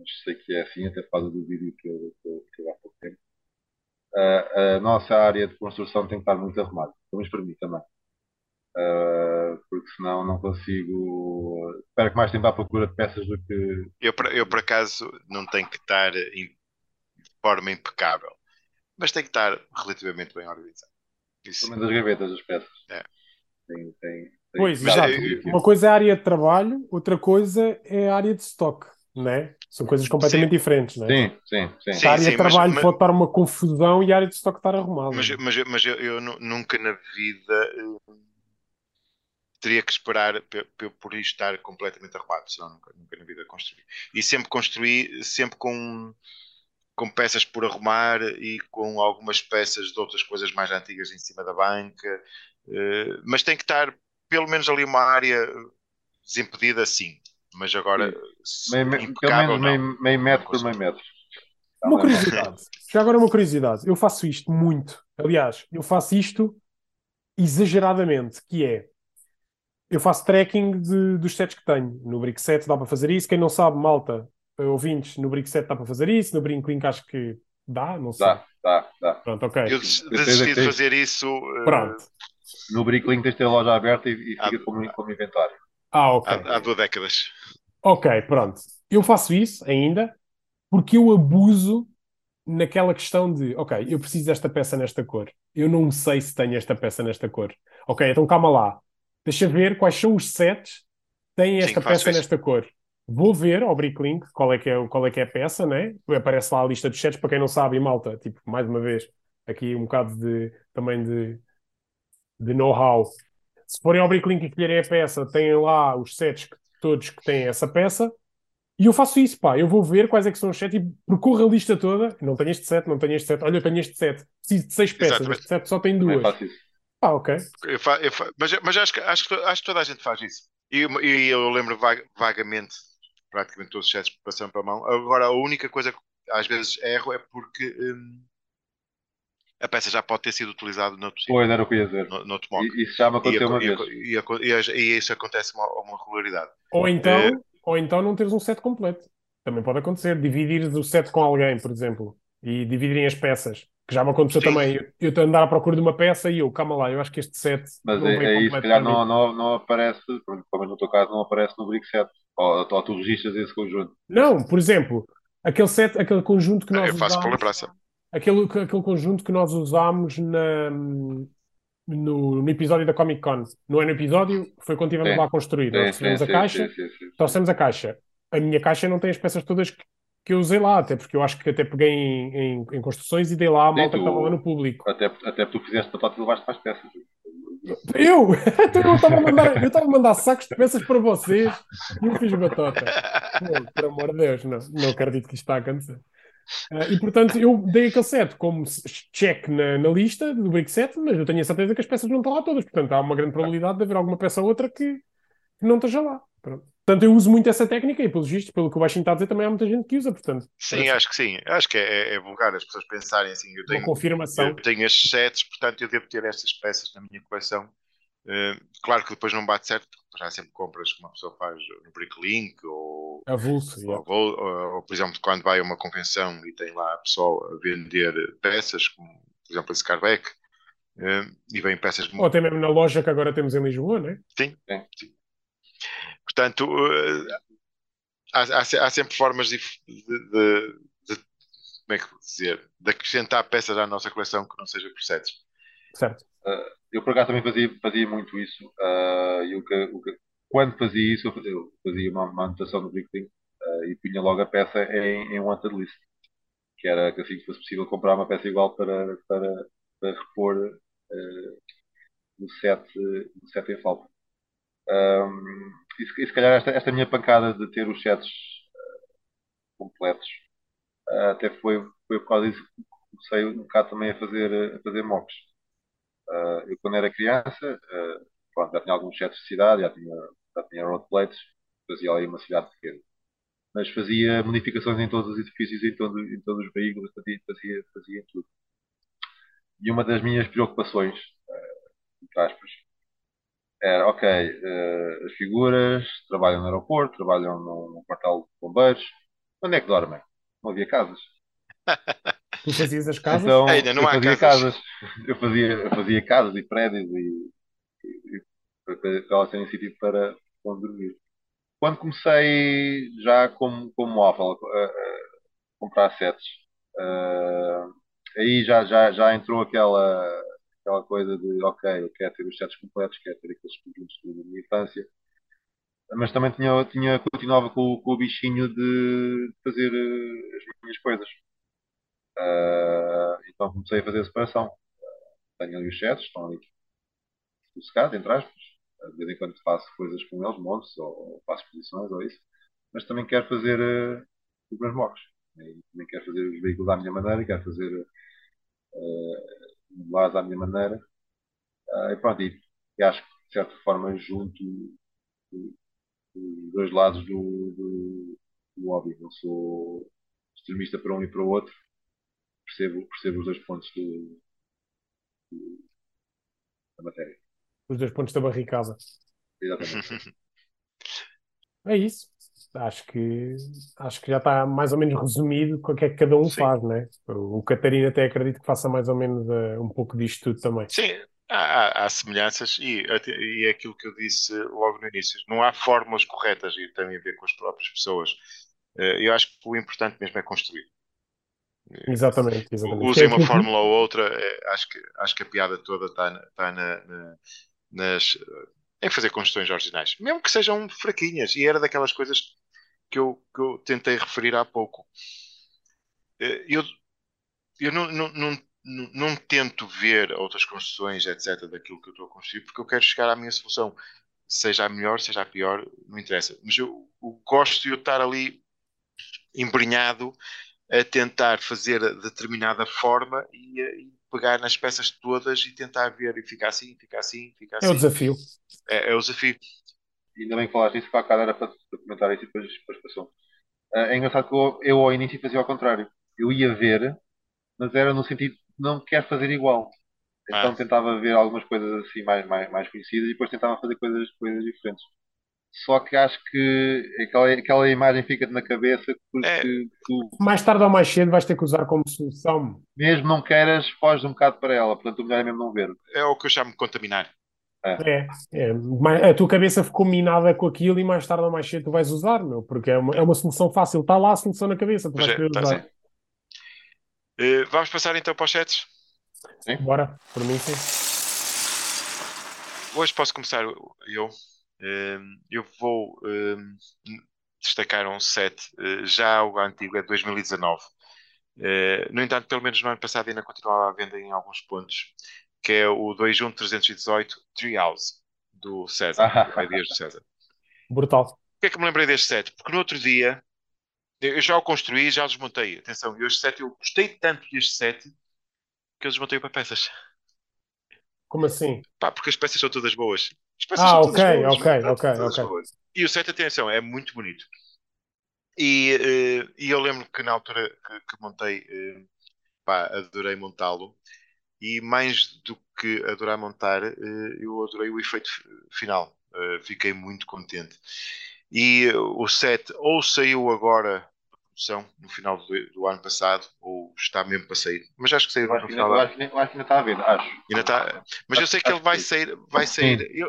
mas sei que é assim, até por causa do vídeo que eu, que eu, que eu há pouco tempo. Eh, a nossa área de construção tem que estar muito arrumada, pelo menos para mim também. Eh, porque senão não consigo. Espero que mais tempo à procura de peças do que. Eu, por- eu, por acaso, não tenho que estar em- de forma impecável, mas tem que estar relativamente bem organizado. Isso. Pelo menos as gavetas das peças. É. Tem, tem, tem Pois, que estar exato. Uma coisa é a área de trabalho, outra coisa é a área de stock, né? São coisas completamente diferentes, né? Sim, sim, sim. Sim, a área de sim, mas- trabalho mas- pode estar uma confusão e a área de stock estar arrumada. Mas, mas, mas eu, eu nu- nunca na vida eh, teria que esperar pe- pe- por isto estar completamente arrumado, senão nunca, nunca na vida construí. E sempre construí, sempre com, com peças por arrumar e com algumas peças de outras coisas mais antigas em cima da banca. eh, mas tem que estar pelo menos ali uma área desimpedida, sim. Mas agora, Meio, pelo impecável, menos meio, meio metro por meio metro. Uma curiosidade. Já agora uma curiosidade. Eu faço isto muito. Aliás, eu faço isto exageradamente, que é eu faço tracking de- dos sets que tenho. No Brick 7 dá para fazer isso. Quem não sabe, malta, eh, ouvintes, no Brick 7 dá para fazer isso. No Brinklink acho que dá, não sei. Dá, dá, dá. Pronto, ok. Eu desisti de fazer isso. eh, Pronto. No Bricklink tens de ter a loja aberta e, e fica Ah. como, como inventário. Ah, ok. Há, há duas décadas. Ok, pronto. Eu faço isso ainda porque eu abuso naquela questão de, ok, eu preciso desta peça nesta cor. Eu não sei se tenho esta peça nesta cor. Ok, então calma lá. Deixa ver quais são os sets que têm Sim, esta faço peça isso. nesta cor. Vou ver ao Bricklink qual é que é, qual é que é a peça, né? Aparece lá a lista dos sets, para quem não sabe, e malta, tipo, mais uma vez, aqui um bocado de, também de, de know-how. Se forem ao Bricklink e escolherem a peça, têm lá os sets que- todos que têm essa peça. E eu faço isso, pá. Eu vou ver quais é que são os sets e percorro a lista toda. Não tenho este set, não tenho este set. Olha, eu tenho este set. Preciso de seis peças. Exatamente. Este set só tem duas. Ah, ok. Eu fa- eu fa- mas mas acho, que, acho, que, acho que toda a gente faz isso. E, eu- eu lembro vaga- vagamente, praticamente todos os sets passaram para a mão. Agora, a única coisa que às vezes erro é porque hum, a peça já pode ter sido utilizada noutro, sítio, Pois era o que ia dizer. no, noutro mock. E- Isso já me E, aconteceu aco- uma e, vez. e, e e isso acontece uma, uma regularidade. Ou então, É. ou então não teres um set completo. Também pode acontecer. Dividires o set com alguém, por exemplo. E dividirem as peças. Que já me aconteceu Sim. também. Eu, estou a andar à procura de uma peça e eu, calma lá, eu acho que este set Mas não é, é isso, se completo calhar não, não, não aparece, pelo menos no teu caso, não aparece no Brick 7. Ou, ou tu registras esse conjunto. Não, por exemplo, aquele set, aquele conjunto que nós Eu faço por usámos, lembrança. Aquele, aquele conjunto que nós usámos na, no, no episódio da Comic Con. Não é no episódio, foi quando estivemos lá a. Nós Sim, recebemos a caixa, trouxemos a caixa. A minha caixa não tem as peças todas que, que eu usei lá, até porque eu acho que até peguei em, em, em construções e dei lá Sim, malta que tu- estava lá no público. Até, até porque tu fizeste batata e levaste para as peças. Eu? Então eu estava a mandar, eu estava a mandar sacos de peças para vocês e eu fiz batota. Pô, por amor de Deus, não, não acredito que isto está a acontecer. Ah, e portanto, eu dei aquele set como check na, na lista do Brick Set, mas eu tenho a certeza que as peças não estão lá todas. Portanto, há uma grande probabilidade de haver alguma peça ou outra que, que não esteja lá. Pronto. Portanto, eu uso muito essa técnica e, pelos vistos, pelo que o Baixinho está a dizer, também há muita gente que usa. Portanto, Sim, parece acho que sim. Acho que é, é vulgar as pessoas pensarem assim. Eu uma tenho, confirmação. Eu tenho estes sets, portanto eu devo ter estas peças na minha coleção. Eh, claro que depois não bate certo, porque há sempre compras que uma pessoa faz no Bricklink ou, Avulso. ou, ou, ou, por exemplo, quando vai a uma convenção e tem lá a pessoa a vender peças, como por exemplo esse Carbeck, eh, e vêm peças Ou até mesmo na loja que agora temos em Lisboa, não é? Sim, sim. Portanto, eh, há, há há sempre formas de, de- de- de como é que dizer, de acrescentar peças à nossa coleção que não seja por sets. Certo. Uh, eu por acaso também fazia, fazia muito isso. Uh, e o que, o que, quando fazia isso, eu fazia, eu fazia uma, uma, anotação no Bricklink uh, e punha logo a peça em, em wanted list. Que era que assim que fosse possível comprar uma peça igual para, para, para repor uh, no, set, no set em falta. Um, e, se, e, se calhar esta, esta minha pancada de ter os sets completos até foi, foi por causa disso que comecei um bocado também a fazer, a fazer mocks. Uh, eu, quando era criança, uh, pronto, já tinha alguns sets de cidade, já tinha, já tinha roadplates, fazia ali uma cidade pequena. Mas fazia modificações em todos os edifícios, em, todo, em todos os veículos, fazia, fazia, tudo. E uma das minhas preocupações, uh, aspas, era, ok, uh, as figuras trabalham no aeroporto, trabalham no quartel de bombeiros, onde é que dormem? Não havia casas. Tu fazias as casas? Então, Ainda não eu há fazia casas. casas. Eu fazia, eu fazia casas e prédios e, e, e para elas terem sítio para onde dormir. Quando comecei já como, como Waffle a, a comprar sets, uh, aí já, já, já entrou aquela, aquela coisa de ok, eu quero ter os sets completos, quero ter aqueles conjuntos da minha infância. Mas também tinha, tinha, continuava com, com o bichinho de fazer uh, as minhas coisas. Uh, então comecei a fazer a separação. Tenho ali os sets, estão ali sossegados, entre aspas. De vez em quando faço coisas com eles, montes, ou, faço exposições, ou isso. Mas também quero fazer uh, os meus mocks. E também quero fazer os veículos à minha maneira, quero fazer uh, à minha maneira. Uh, e pronto, e, e, acho que de certa forma junto os dois lados do, do, do hobby. Não sou extremista para um e para o outro percebo, percebo os dois pontos do, do, da matéria. Os dois pontos da barricada. Exatamente. É isso. Acho que, acho que já está mais ou menos resumido com o que é que cada um Sim. faz, né? O Catarina até acredito que faça mais ou menos uh, um pouco disto tudo também. Sim, há, há semelhanças e, e é aquilo que eu disse logo no início. Não há fórmulas corretas e tem a ver com as próprias pessoas. Uh, eu acho que o importante mesmo é construir. Exatamente, exatamente. Usem uma fórmula ou outra, é, acho, que, acho que a piada toda está, tá na, na, nas, em fazer construções originais, mesmo que sejam fraquinhas, e era daquelas coisas que eu, que eu tentei referir há pouco. Eh, eu, eu não, não, não, não, não tento ver outras construções, etc., daquilo que eu estou a construir, porque eu quero chegar à minha solução, seja a melhor, seja a pior, não interessa. Mas eu, eu gosto de eu estar ali embrenhado a tentar fazer determinada forma e, e, pegar nas peças todas e tentar ver e ficar assim, ficar assim, ficar assim. É o desafio. É, é o desafio. Ainda bem que falaste isso, para a cara era para, para comentar isso e depois, depois passou. É engraçado que eu, eu ao início fazia ao contrário. Eu ia ver, mas era no sentido de não quero fazer igual. Então ah. tentava ver algumas coisas assim mais, mais, mais conhecidas e depois tentava fazer coisas, coisas diferentes. Só que acho que aquela, aquela imagem fica-te na cabeça porque é. tu. Mais tarde ou mais cedo vais ter que usar como solução. Mesmo não queiras, foges um bocado para ela. Portanto, o melhor é mesmo não ver. É o que eu chamo de contaminar. É. é, é. A tua cabeça ficou minada com aquilo e mais tarde ou mais cedo tu vais usar, meu, porque é uma, é uma solução fácil. Está lá a solução na cabeça, tu vais é, querer tá usar. Uh, vamos passar então para os chats? Sim. Bora, por mim sim. Hoje posso começar eu. Ehm, eu vou ehm, destacar um set, eh, já o antigo é 2019. Eh, no entanto, pelo menos no ano passado ainda continuava à venda em alguns pontos, que é o 21318 Treehouse, do César, ah. Ideas do César. Brutal. Por que é que me lembrei deste set? Porque no outro dia, eu já o construí, já o desmontei. Atenção, eu este set, eu gostei tanto deste set, que eu desmontei para peças. Como assim? Pá, porque as peças são todas boas. Ah, ok, boas, ok, ok, ok. Boas. E o set, atenção, é muito bonito. E, uh, e eu lembro que na altura que, que montei, uh, pá, adorei montá-lo. E mais do que adorar montar, uh, eu adorei o efeito final. fiquei muito contente. E o set ou saiu agora produção no final do, do, ano passado, ou está mesmo para sair. Mas acho que saiu no final. Acho, que ainda está a ver, acho. Ainda está, mas eu sei que ele vai sair, vai sair. Eu,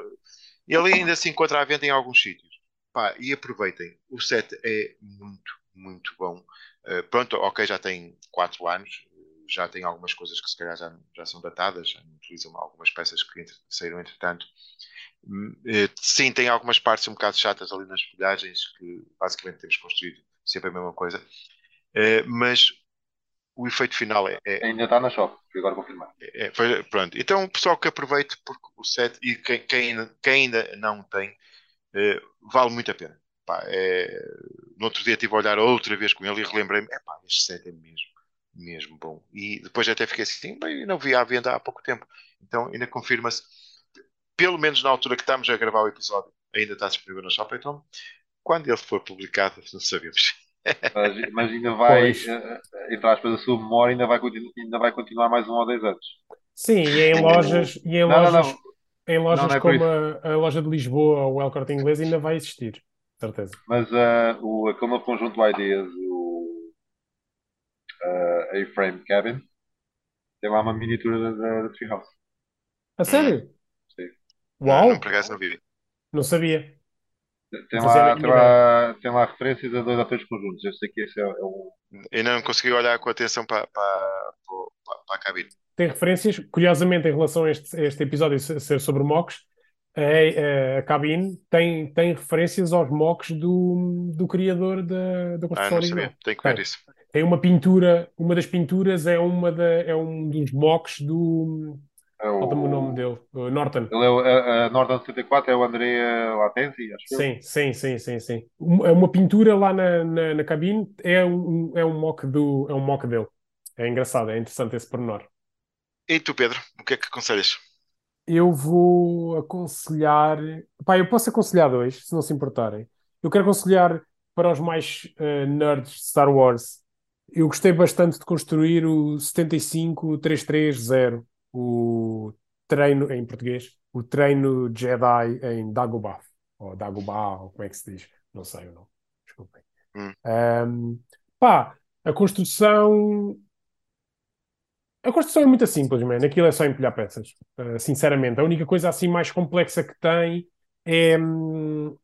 ele ainda se encontra à venda em alguns sítios. Pá, e aproveitem. O set é muito, muito bom. Uh, pronto, ok, já tem 4 anos, já tem algumas coisas que se calhar já, já são datadas, já utilizam algumas peças que saíram entretanto. Uh, sim, tem algumas partes um bocado chatas ali nas folhagens que basicamente temos construído sempre a mesma coisa. Uh, mas o efeito final é. é ainda está na shop, agora confirmar. É, é, foi, pronto. Então, pessoal que aproveite, porque o set, e quem, quem, ainda, quem ainda não tem, eh, vale muito a pena. Pá, é, no outro dia estive a olhar outra vez com ele e relembrei-me: este set é mesmo, mesmo bom. E depois até fiquei assim: bem, não vi à venda há pouco tempo. Então, ainda confirma-se, pelo menos na altura que estamos a gravar o episódio, ainda está disponível no Shop. Então, quando ele for publicado, não sabemos. Mas, mas ainda vai, uh, entre aspas, a sua memória ainda vai, ainda vai continuar mais um ou dois anos. Sim, e em lojas, e em não, lojas, não, não. Em lojas não, é como a, a, loja de Lisboa ou o El Corte Inglês ainda vai existir, certeza. Mas uh, o, aquele novo conjunto de ideias, o uh, A-Frame Cabin, tem lá uma miniatura da, da, da Treehouse. A sério? Sim. Uau! Não, não. Não sabia. Tem lá, tem, lá, tem lá referências a dois ou três conjuntos. Eu sei que esse é, é um. Ainda não consegui olhar com atenção para, para, para, para a cabine. Tem referências, curiosamente, em relação a este, a este episódio ser sobre mocks, a, a, cabine tem, tem referências aos mocks do, do criador da, da construção ah, não sabia. Tem que ver tem. isso. Tem uma pintura, uma das pinturas é, uma da, é um dos mocks do, é o... Falta-me o nome dele, o Norton. Ele é o a, a Norton 74, é o André Latenzi, acho sim, eu. Sim, sim, sim, sim. Uma, uma pintura lá na, na, na, cabine é um, é, um mock do, é um mock dele. É engraçado, é interessante esse pormenor. E tu, Pedro, o que é que aconselhas? Eu vou aconselhar. Pá, eu posso aconselhar dois, se não se importarem. Eu quero aconselhar para os mais uh, nerds de Star Wars. Eu gostei bastante de construir o 75330 o treino, em português, o treino Jedi em Dagobah, ou Dagobah, ou como é que se diz, não sei o nome, desculpem. Hum. Um, pá, a construção. A construção é muito simples, man. Aquilo é só empilhar peças. Uh, sinceramente, a única coisa assim mais complexa que tem é, hum,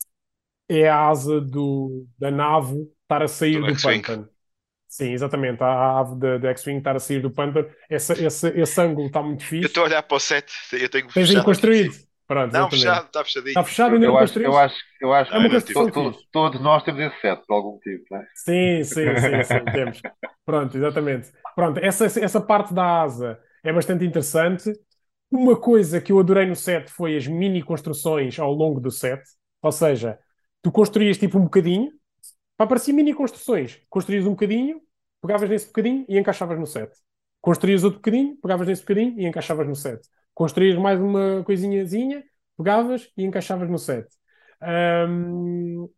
é a asa do, da nave estar a sair do, do pântano. Sim, exatamente. A ave da X-Wing estar a sair do Panther, esse, esse, esse ângulo está muito fixe. Eu estou a olhar para o set, eu tenho Tens aí construído. Pronto, não, fechado, está fechadinho. Está fechado ainda eu não acho, eu acho, eu acho é que to, to, todos nós temos esse set por algum motivo, não é? Sim, sim, sim, sim, temos. Pronto, exatamente. Pronto, essa, essa parte da asa é bastante interessante. Uma coisa que eu adorei no set foi as mini construções ao longo do set. Ou seja, tu construías tipo um bocadinho, para parecer mini construções. Construías um bocadinho, pegavas nesse bocadinho e encaixavas no set. Construías outro bocadinho, pegavas nesse bocadinho e encaixavas no set. Construías mais uma coisinhazinha, pegavas e encaixavas no set. Um,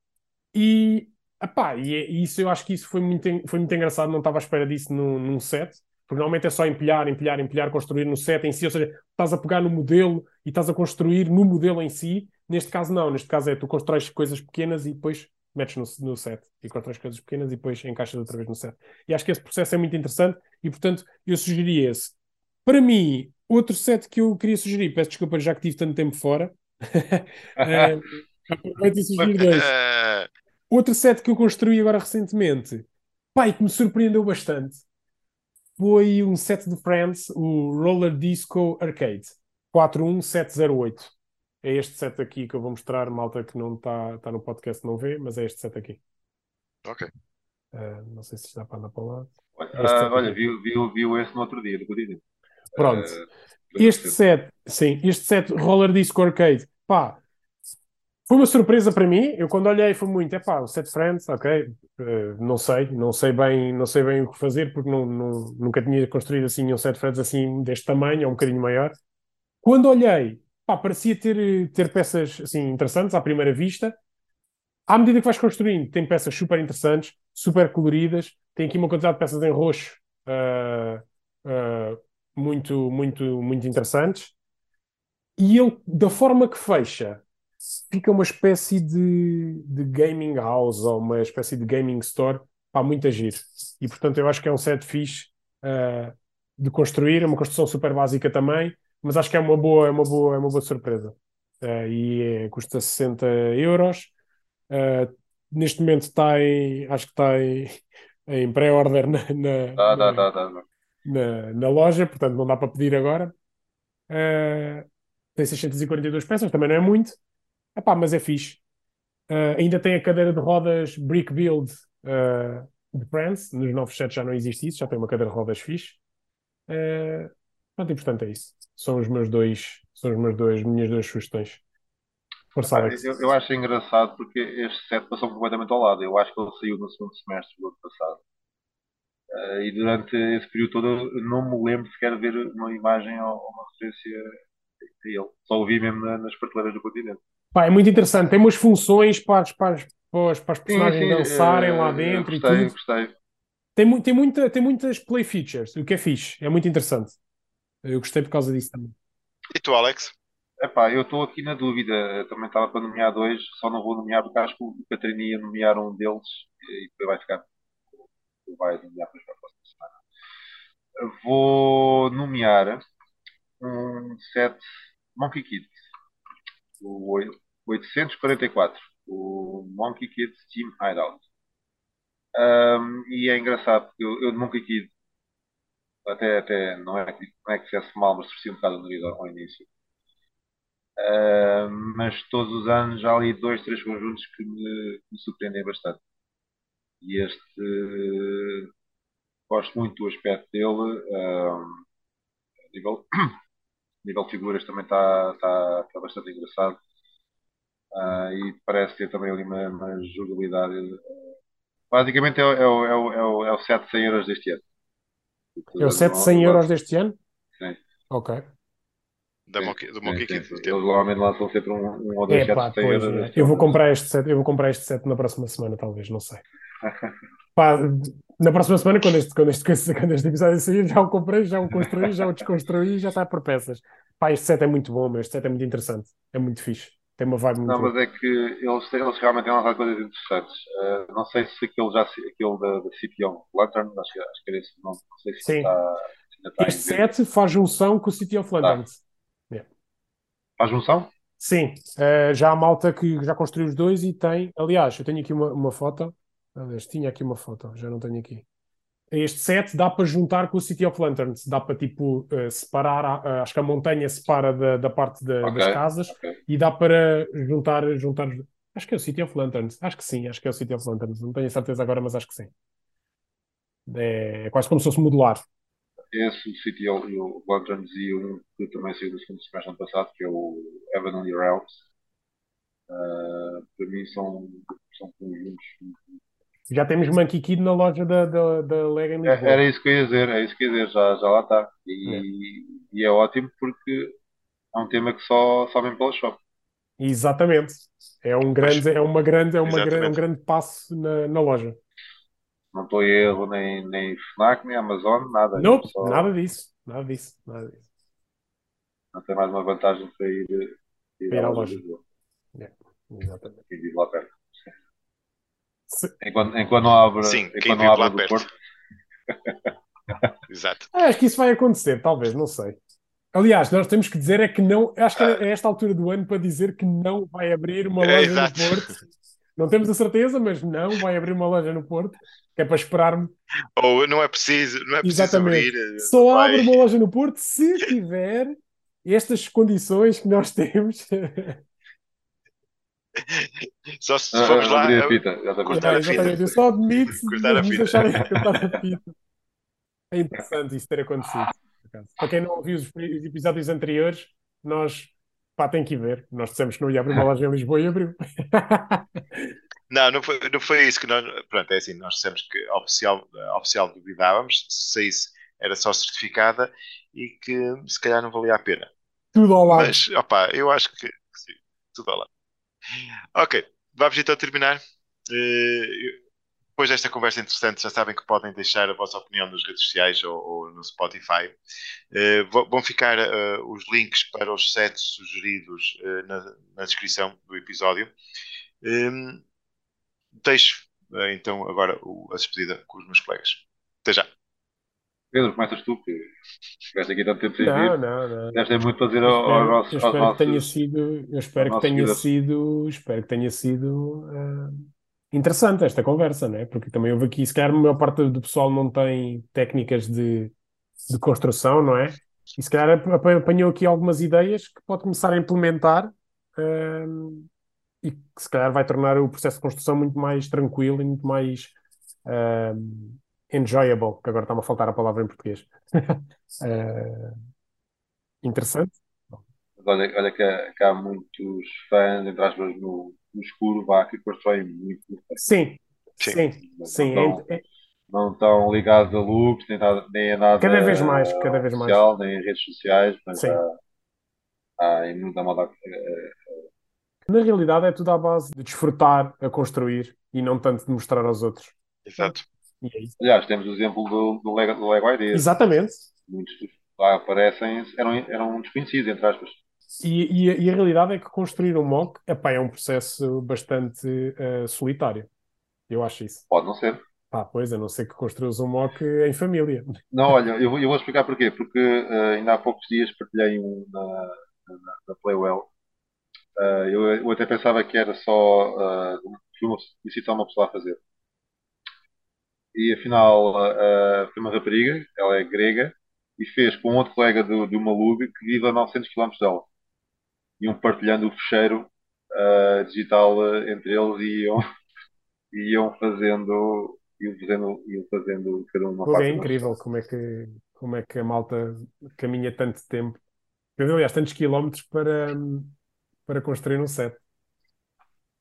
e, epá, e, é, e, isso eu acho que isso foi muito, foi muito engraçado, não estava à espera disso num, num set, porque normalmente é só empilhar, empilhar, empilhar, construir no set em si, ou seja, estás a pegar no modelo e estás a construir no modelo em si. Neste caso, não, neste caso é tu constróis coisas pequenas e depois metes no, no set e contra as coisas pequenas e depois encaixas outra vez no set. E acho que esse processo é muito interessante e, portanto, eu sugeriria esse. Para mim, outro set que eu queria sugerir, peço desculpa já que tive tanto tempo fora, aproveito e dois. Outro set que eu construí agora recentemente, pai, que me surpreendeu bastante, foi um set de Friends, o Roller Disco Arcade 41708 é este set aqui que eu vou mostrar, malta que não está tá no podcast não vê, mas é este set aqui. Ok. Uh, não sei se está para andar para lá. Uh, olha, viu, viu, viu esse no outro dia, do Godinho. Pronto. Uh, este set, sim, este set Roller Disco Arcade, pá, foi uma surpresa para mim. Eu quando olhei foi muito, é pá, o set Friends, ok, uh, não sei, não sei bem, não sei bem o que fazer porque não, não, nunca tinha construído assim um set Friends assim deste tamanho, é um bocadinho maior. Quando olhei pá, parecia ter, ter peças assim, interessantes à primeira vista. À medida que vais construindo, tem peças super interessantes, super coloridas. Tem aqui uma quantidade de peças em roxo uh, uh, muito, muito, muito interessantes. E ele, da forma que fecha, fica uma espécie de, de gaming house ou uma espécie de gaming store para muito agir. E portanto, eu acho que é um set fixe uh, de construir, é uma construção super básica também mas acho que é uma boa, é uma boa, é uma boa surpresa. Uh, e é, custa 60 euros. Uh, neste momento está em, acho que está em em pré-order na, na, Tá, tá, na- tá, na, na loja, portanto não dá para pedir agora. Uh, tem 642 peças, também não é muito. Epá, mas é fixe. Ainda tem a cadeira de rodas Brick Build de France. Nos novos sets já não existe isso, já tem uma cadeira de rodas fixe. Uh, pronto, e portanto é isso. São os meus dois, são os meus dois, minhas duas sugestões. Força, Alex. Eu, eu acho engraçado porque este set passou completamente ao lado. Eu acho que ele saiu no segundo semestre do ano passado. Eh, e durante esse período todo eu não me lembro sequer de ver uma imagem ou ou uma referência a ele. Só o vi mesmo na- nas prateleiras do continente. Pá, é muito interessante. Tem umas funções para as, para as, para as- personagens sim, dançarem eh, lá dentro e gostei, tudo. gostei. Tem, tem, muita, tem muitas play features, o que é fixe. É muito interessante. Eu gostei por causa disso também. E tu, Alex? Epá, eu estou aqui na dúvida. Eu Também estava para nomear dois, só não vou nomear porque acho que o Catarina ia nomear um deles e depois vai ficar. Vai nomear depois para a próxima semana. Vou nomear um set Monkey Kid, o oi- 844, o Monkey Kid Team Hideout. Um, e é engraçado porque eu, eu de Monkey Kid até, até não é que não é que fizesse mal, mas torci um bocado o nariz ao, início. Uh, mas todos os anos há ali dois, três conjuntos que me, me surpreendem bastante. E este uh, gosto muito do aspecto dele. Uh, a nível, nível de figuras também está tá, tá bastante engraçado. Uh, e parece ter também ali uma, uma jogabilidade. Basicamente é, é, é, é, é o 7 100 euros deste ano. É o set de 100 euros deste ano? Sim. Ok. Da do Eles normalmente lançam sempre um, um ou dois É pá, de 100 pois, euros. é. este Eu vou comprar este set, eu vou comprar este set na próxima semana, talvez, não sei. Pá, na próxima semana, quando este, quando este, quando este episódio sair, já o comprei, já o construí, já o desconstruí, já está por peças. Pá, este set é muito bom, meu. Este set é muito interessante. É muito fixe. Tem uma vibe muito Não, mas é que eles, eles realmente têm lançado coisas interessantes. Uh, não sei se aquele, já, aquele da, da City of Lantern, acho que, acho que era esse nome, não sei se Sim. está, está Este em venda. set faz junção com o City of Lanterns. Faz junção? Sim, eh, já há malta que já construiu os dois e tem. Aliás, eu tenho aqui uma, uma foto. Aliás, tinha aqui uma foto, já não tenho aqui. Este set dá para juntar com o City of Lanterns. Dá para tipo eh, separar. a- acho que a montanha separa da, da parte da- Ok, das casas ok. e dá para juntar, juntar. Acho que é o City of Lanterns. Acho que sim, acho que é o City of Lanterns. Não tenho certeza agora, mas acho que sim. É, é quase como se fosse modular. Esse, o City of o Lanterns e um que também saiu do segundo semestre ano passado, que é o Heavenly Realms. Uh, para mim são, são conjuntos. Já temos Monkey Kid na loja da, da, da Lega em É- Lisboa. Era isso que eu ia dizer, é isso que eu ia dizer, já, já lá está. E, e é ótimo porque é um tema que só, só vem pela shop. Exatamente. É um grande, é uma grande, é uma gra- é um grande passo na, na loja. Não estou em erro nem, nem FNAC, nem Amazon, nada. Não, Só- nada disso. Nada disso. Nada disso. Não tem mais uma vantagem para ir, ir, Ir à loja. de Lisboa. Exatamente. Quem vive lá perto. Enquanto, enquanto não abre, Sim, enquanto quem não abre do perto. Porto, Exato. Ah, Acho que isso vai acontecer, talvez, não sei. Aliás, nós temos que dizer é que não. Acho que é esta altura do ano para dizer que não vai abrir uma É, loja no exato. Porto. Não temos a certeza, mas não vai abrir uma loja no Porto, que é para esperar-me. Ou não é preciso, não é preciso Exatamente. abrir. eh, Só vai. abre uma loja no Porto se tiver estas condições que nós temos. Só se ah, formos lá. a fita. Cortar É, a fita. Eu só admito se Cortar a fita. deixarem cortar a fita. É interessante isso ter acontecido. Para quem não ouviu os os episódios anteriores, nós pá, tem que ir ver. Nós dissemos que não ia abrir uma loja em Lisboa e abriu. Não, não foi, não foi isso que nós. Pronto, é assim, nós dissemos que oficial, oficial duvidávamos, se saísse era só certificada e que se calhar não valia a pena. Tudo ao lado. Mas, opá, eu acho que sim, tudo ao lado. Ok, vamos então terminar. Eh, depois desta conversa interessante, já sabem que podem deixar a vossa opinião nas redes sociais ou, ou no Spotify. Eh, vão ficar eh, os links para os sets sugeridos na, na descrição do episódio. Hum, deixo então agora a despedida com os meus colegas. Até já. Pedro, começas tu, que estiveste aqui tanto tempo sem Não, vir. não, não. Deves ter muito para dizer ao- aos espero, nossos. eu espero que tenha sido, eu espero que tenha sido, espero que tenha sido ah, interessante esta conversa, não é? Porque também houve aqui, se calhar a maior parte do pessoal não tem técnicas de, de construção, não é? E se calhar ap- ap- apanhou aqui algumas ideias que pode começar a implementar, hum, e que se calhar vai tornar o processo de construção muito mais tranquilo e muito mais hum, enjoyable, que agora está-me a faltar a palavra em português. Eh, interessante. Olha, olha que, há- que há muitos fãs, entre aspas, no, no escuro, vá, que constroem muito. Sim, Sim. sim, Não sim. É- é- Não estão ligados a loops, nem, nada, nem a nada Cada vez mais, cada vez mais. oficial, nem a redes sociais, mas Sim. há, há em muita moda. Na realidade é tudo à base de desfrutar a construir e não tanto de mostrar aos outros. Exato. É. Aliás, temos o exemplo do, do, Lego, do Lego Ideas. Exatamente. Muitos lá aparecem eram, eram desconhecidos, entre aspas. E, e a- e a realidade é que construir um mock epá, é um processo bastante eh, solitário. Eu acho isso. Pode não ser. Pá, pois, a não ser que construas um mock em família. Não, olha, eu, vou- eu vou explicar porquê. Porque eh, ainda há poucos dias partilhei um na, na, na Playwell. Eh, eu, eu até pensava que era só uh, uma, conheci só uma pessoa a fazer. E afinal eh, foi uma rapariga, ela é grega, e fez com outro colega do, do Malug que vive a 900 km dela. Iam partilhando o fecheiro eh, digital entre eles e iam, iam fazendo. Iam fazendo, iam fazendo cada um uma Pô, É incrível como é que, como é que a malta caminha tanto tempo. Aliás, tantos quilómetros para, para construir um set.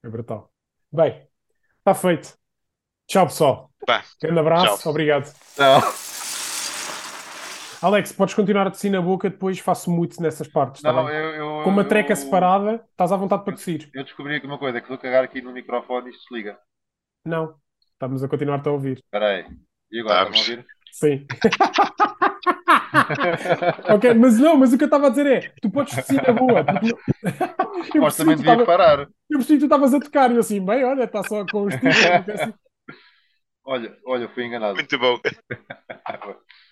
É brutal. Bem, está feito. Tchau, pessoal. Vá. Grande abraço. Tchau. Obrigado. Não. Alex, podes continuar a tossir na boca, depois faço mute nessas partes, está Não, bem? eu, eu, Com uma treca eu- separada, estás à vontade para tossir. Eu descobri aqui uma coisa, que se eu cagar aqui no microfone isto desliga. Não, estamos a continuar-te a ouvir. Espera aí. E agora, Vamos. estão a ouvir? Sim. ok, mas não, mas o que eu estava a dizer é, tu podes tossir na boa. Eu percebi, Supostamente que tu devia tava- parar. eu percebi que tu estavas a tocar e eu assim, bem, olha, está só com os tiros. Olha, olha, fui enganado. Muito bom.